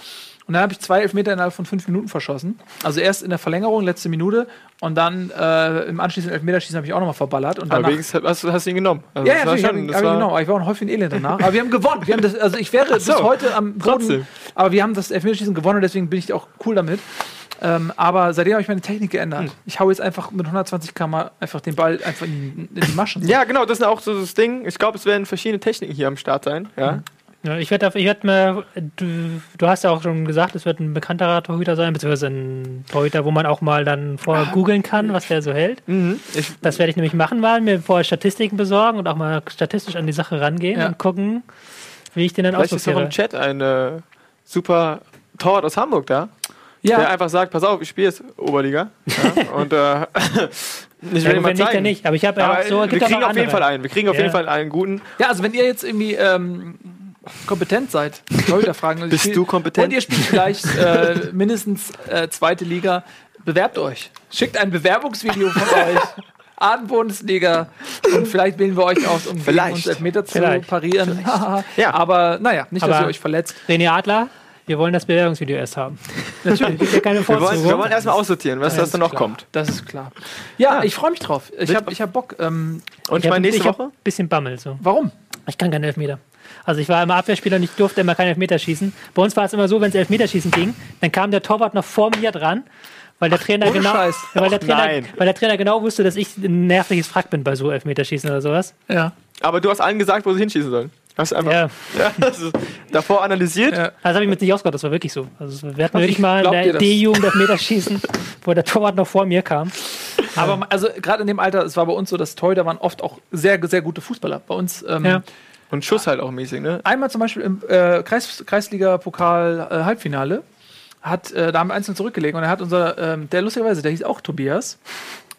Und dann habe ich zwei Elfmeter innerhalb von fünf Minuten verschossen. Also erst in der Verlängerung, letzte Minute, und dann äh, im anschließenden Elfmeterschießen habe ich auch nochmal verballert. Und Aber danach, wenigstens hast, du- hast du ihn genommen. Also ja, ja, natürlich, schon- hab, ich war- genommen. Aber ich war auch ein Häufchen Elend danach. Aber wir haben gewonnen. Wir haben das, also ich wäre bis so. heute am Boden. Trotzdem. Aber wir haben das Elfmeterschießen gewonnen und deswegen bin ich auch cool damit. Ähm, aber seitdem habe ich meine Technik geändert. Hm. Ich hau jetzt einfach mit 120 km einfach den Ball einfach in, in die Maschen. Ja, genau, das ist auch so das Ding. Ich glaube, es werden verschiedene Techniken hier am Start sein. Ja. Ja, ich werde ich werd mir, du, du hast ja auch schon gesagt, es wird ein bekannterer Torhüter sein, beziehungsweise ein Torhüter, wo man auch mal dann vorher googeln kann, was der so hält. Mhm. Ich, Das werde ich nämlich machen mal, mir vorher Statistiken besorgen und auch mal statistisch an die Sache rangehen Ja. und gucken, wie ich den dann vielleicht ist noch aussortiere. im Chat ein äh, super Torwart aus Hamburg da, der ja. einfach sagt, pass auf, ich spiele jetzt Oberliga. Ja, und äh, ich Ja, will mal wenn nicht, zeigen. dann nicht. Aber ich habe ja auch so, wir auch kriegen auf jeden. Fall einen. Wir kriegen auf Ja. jeden Fall einen guten. ja, also wenn ihr jetzt irgendwie ähm, kompetent seid, Torhüter fragen. Bist du kompetent? Und ihr spielt vielleicht äh, mindestens äh, zweite Liga, bewerbt euch. Schickt ein Bewerbungsvideo von euch. Abendbundesliga und vielleicht wählen wir euch aus, um Vielleicht. uns Elfmeter zu Vielleicht. parieren. Ja. Aber naja, nicht, dass Aber- ihr euch verletzt. René Adler, wir wollen das Bewerbungsvideo erst haben. Natürlich, gibt ja keine Wir wollen, wir wollen erstmal aussortieren, was Ja, dann noch klar. kommt. Das ist klar. Ja, ich freue mich drauf. Ich habe ich hab Bock. Ähm, Und ich ich meine, habe nächste hab Woche? ein bisschen Bammel. So. warum? Ich kann keine Elfmeter. Also ich war immer Abwehrspieler und ich durfte immer keine Elfmeter schießen. Bei uns war es immer so, wenn es Elfmeterschießen ging, dann kam der Torwart noch vor mir dran, weil der Trainer ohne genau, Scheiß. weil der, Ach, Trainer, nein. weil der Trainer genau wusste, dass ich ein nerviges Frack bin bei so Elfmeterschießen oder sowas. Ja. Aber du hast allen gesagt, wo sie hinschießen sollen. Hast du einfach Ja, ja, davor analysiert. Ja. das habe ich mit nicht ausgehört, das war wirklich so. Also wir hatten Ich wirklich mal in der das. D-Jugend Elfmeterschießen, wo der Torwart noch vor mir kam. Aber also gerade in dem Alter, es war bei uns so, dass Torhüter waren oft auch sehr, sehr gute Fußballer. Bei uns ähm, Ja. Und Schuss halt auch mäßig, ne? einmal zum Beispiel im äh, Kreis, Kreisliga-Pokal-Halbfinale hat äh, da haben wir einzeln zurückgelegen und er hat unser, ähm, der lustigerweise, der hieß auch Tobias,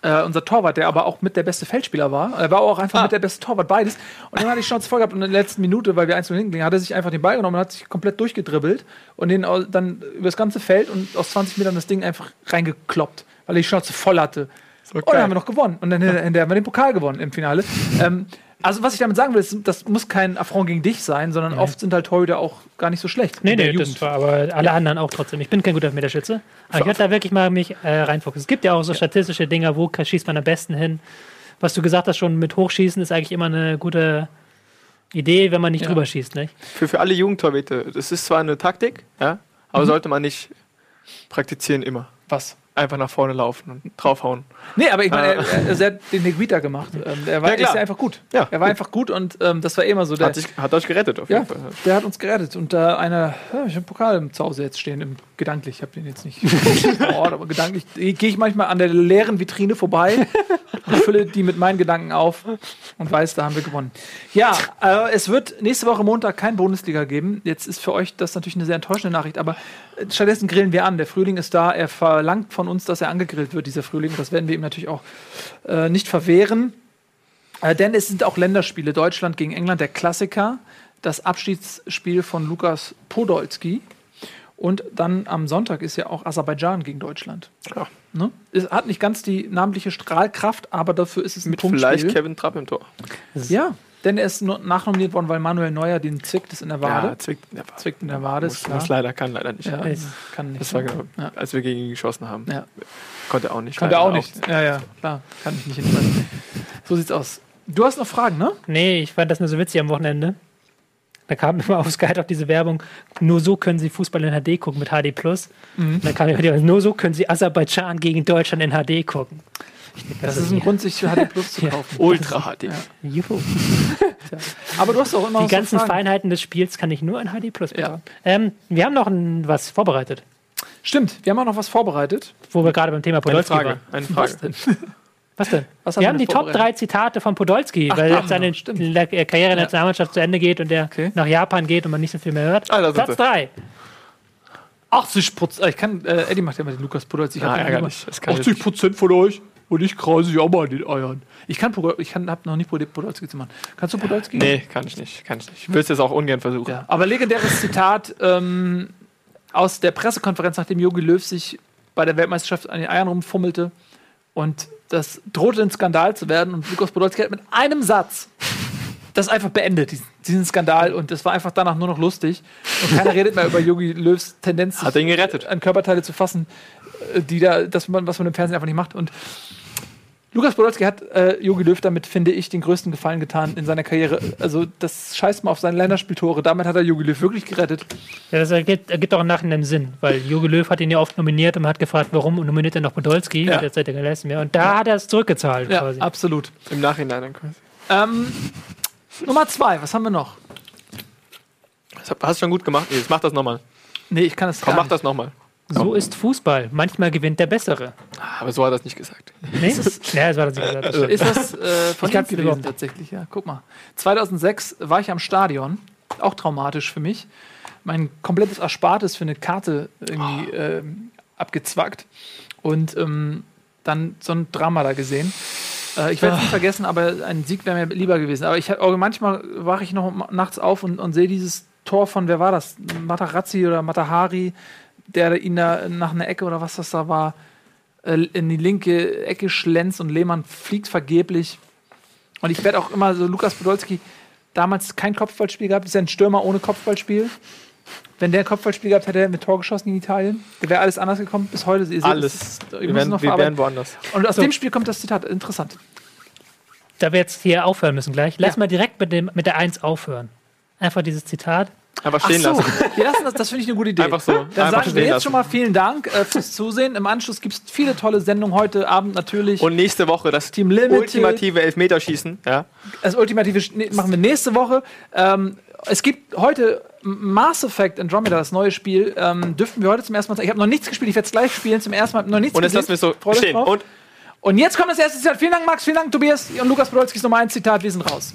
äh, unser Torwart, der aber auch mit der beste Feldspieler war. Er war auch einfach Ah. mit der beste Torwart, beides. Und dann hatte ich Schnauze voll gehabt und in der letzten Minute, weil wir eins hingelegen, hat er sich einfach den Ball genommen und hat sich komplett durchgedribbelt und den dann über das ganze Feld und aus 20 Metern das Ding einfach reingekloppt, weil er die Schnauze voll hatte. Und dann haben wir noch gewonnen. Und dann hinterher haben wir den Pokal gewonnen im Finale. Ähm, also, was ich damit sagen will, ist, das muss kein Affront gegen dich sein, sondern oft sind halt Torhüter auch gar nicht so schlecht. Nee, nee, das war aber alle anderen auch trotzdem. Ich bin kein guter Elfmeterschütze. Aber ich werde da wirklich mal mich äh, reinfokussen. Es gibt ja auch so statistische Dinger, wo schießt man am besten hin. Was du gesagt hast, schon mit Hochschießen ist eigentlich immer eine gute Idee, wenn man nicht Ja. drüber schießt. Nicht? Für, für alle Jugendtorhüter, das ist zwar eine Taktik, ja, aber sollte man nicht praktizieren immer. Was? Einfach nach vorne laufen und draufhauen. Nee, aber ich meine, Ah. er, er, er hat den Neguita gemacht. Ähm, er war Ja, ist ja einfach gut. Ja, er war einfach gut und ähm, das war immer so. Der, Hat, sich, hat euch gerettet auf ja, jeden Fall. der hat uns gerettet. Und da einer, ja, ich habe Pokal zu Hause jetzt stehen, im, gedanklich. Ich habe den jetzt nicht vor Ort, aber gedanklich gehe ich manchmal an der leeren Vitrine vorbei und fülle die mit meinen Gedanken auf und weiß, da haben wir gewonnen. Ja, äh, es wird nächste Woche Montag kein Bundesliga geben. Jetzt ist für euch das natürlich eine sehr enttäuschende Nachricht, aber äh, stattdessen grillen wir an. Der Frühling ist da. Er verlangt von uns, dass er angegrillt wird, dieser Frühling. Das werden wir ihm natürlich auch äh, nicht verwehren. Äh, denn es sind auch Länderspiele. Deutschland gegen England, der Klassiker. Das Abschiedsspiel von Lukas Podolski. Und dann am Sonntag ist ja auch Aserbaidschan gegen Deutschland. Ja. Ne? Es hat nicht ganz die namentliche Strahlkraft, aber dafür ist es ein Mit vielleicht Punktspiel. Kevin Trapp im Tor. Ja, denn er ist nur nachnominiert worden, weil Manuel Neuer den zwickt es in der Wade. Ja, zwickt in der Wade. zwickt in der Wade, ist Muss, klar. muss leider, kann leider nicht. Ja, kann nicht. Das war genau, Ja. als wir gegen ihn geschossen haben. Ja. Konnte er auch nicht. Konnte er auch nicht. Ja, ja, klar. Kann ich nicht entscheiden. So sieht's aus. Du hast noch Fragen, ne? Nee, ich fand das nur so witzig am Wochenende. Da kam immer auf Sky auch diese Werbung, nur so können sie Fußball in HD gucken mit HD+. Mhm. Und dann kam immer die, nur so können sie Aserbaidschan gegen Deutschland in HD gucken. Das ist ein Grund, sich HD Plus zu Ja. kaufen. Ultra HD. Juhu. Aber du hast auch immer Die so ganzen Fragen. Feinheiten des Spiels kann ich nur in HD Plus Ja. bekommen. Ähm, wir haben noch ein, was vorbereitet, Stimmt, wir haben auch noch was vorbereitet. wo wir gerade beim Thema Eine Podolski Frage. waren. Eine Was Frage. denn? Was denn? Was haben wir wir haben die Top vorbereitet? 3 Zitate von Podolski, Ach, weil jetzt seine noch, stimmt. Äh, Karriere in der Nationalmannschaft zu Ende geht und der Okay. nach Japan geht und man nicht so viel mehr hört. Ah, Platz sie. 3. 80 Prozent. Ich kann, äh, Eddie macht ja mal den Lukas Podolski. Ich Ah, ärgerlich. immer- Das kann ich 80 nicht. Prozent von euch und ich kreise sich auch mal in den Eiern. Ich kann, ich kann, hab noch nicht probiert, Podolski zu machen. Kannst du Podolski? Nee, kann ich nicht. Kann ich nicht. Ich würde es jetzt auch ungern versuchen. Ja. Aber legendäres Zitat ähm, aus der Pressekonferenz, nachdem Jogi Löw sich bei der Weltmeisterschaft an den Eiern rumfummelte und das drohte ein Skandal zu werden und Lukas Podolski hat mit einem Satz das einfach beendet, diesen, diesen Skandal. Und das war einfach danach nur noch lustig. Und keiner redet mehr über Jogi Löws Tendenz, Hat ihn gerettet. an Körperteile zu fassen, äh, die da, das man, was man im Fernsehen einfach nicht macht. Und Lukas Podolski hat äh, Jogi Löw damit, finde ich, den größten Gefallen getan in seiner Karriere. Also, das scheißt mal auf seine Länderspieltore. Damit hat er Jogi Löw wirklich gerettet. Ja, das ergibt, ergibt auch im Nachhinein Sinn, weil Jogi Löw hat ihn ja oft nominiert und man hat gefragt, warum nominiert er noch Podolski? Ja. Derzeit er leisten mehr. Und da hat er es zurückgezahlt Ja, quasi. absolut. Im Nachhinein dann quasi. Ähm, Nummer zwei, was haben wir noch? Das hast du schon gut gemacht. Jetzt mach das nochmal. Nee, ich kann es Komm, gar mach nicht. das nochmal. So ist Fußball. Manchmal gewinnt der Bessere. Aber so hat er es nicht gesagt. Nee? ja, das war das nicht gesagt. Das stimmt. Ist das äh, von überhaupt gewesen tatsächlich? Ja, guck mal. 2006 war ich am Stadion, auch traumatisch für mich. Mein komplettes Erspartes für eine Karte irgendwie ähm, abgezwackt und ähm, dann so ein Drama da gesehen. Äh, ich werde es nicht vergessen, aber ein Sieg wäre mir lieber gewesen. Aber ich auch manchmal wache ich noch nachts auf und, und sehe dieses Tor von, wer war das? Matarazzi oder Matahari, der ihn da nach einer Ecke oder was das da war, äh, in die linke Ecke schlänzt und Lehmann fliegt vergeblich. Und ich werde auch immer so, Lukas Podolski, damals kein Kopfballspiel gehabt, ist ja ein Stürmer ohne Kopfballspiel. Wenn der ein Kopfballspiel gehabt hätte, hätte er mit Tor geschossen in Italien. Da wäre alles anders gekommen. Bis heute. Seht, Alles. es ist- Wir wären, noch wir wären woanders. Und aus So. dem Spiel kommt das Zitat. Interessant. Da wir jetzt hier aufhören müssen gleich, lass Ja. mal direkt mit, dem, mit der 1 aufhören. Einfach dieses Zitat. Einfach Ach stehen so, lassen. wir lassen das, das finde ich eine gute Idee. Einfach so. Dann Einfach sagen wir jetzt lassen. schon mal vielen Dank äh, fürs Zusehen. Im Anschluss gibt es viele tolle Sendungen. Heute Abend natürlich Und nächste Woche das Team Limited. ultimative Elfmeterschießen. Ja. das ultimative machen wir nächste Woche. Ähm, es gibt heute Mass Effect Andromeda, das neue Spiel. Ähm, dürften wir heute zum ersten Mal zeigen. Ich habe noch nichts gespielt, ich werde es gleich spielen. Zum ersten Mal noch nichts Und jetzt lassen wir so Freut euch stehen. Und Und jetzt kommt das erste Zitat. Vielen Dank, Max. Vielen Dank, Tobias. Und Lukas Podolskis Nummer 1 Zitat. Wir sind raus.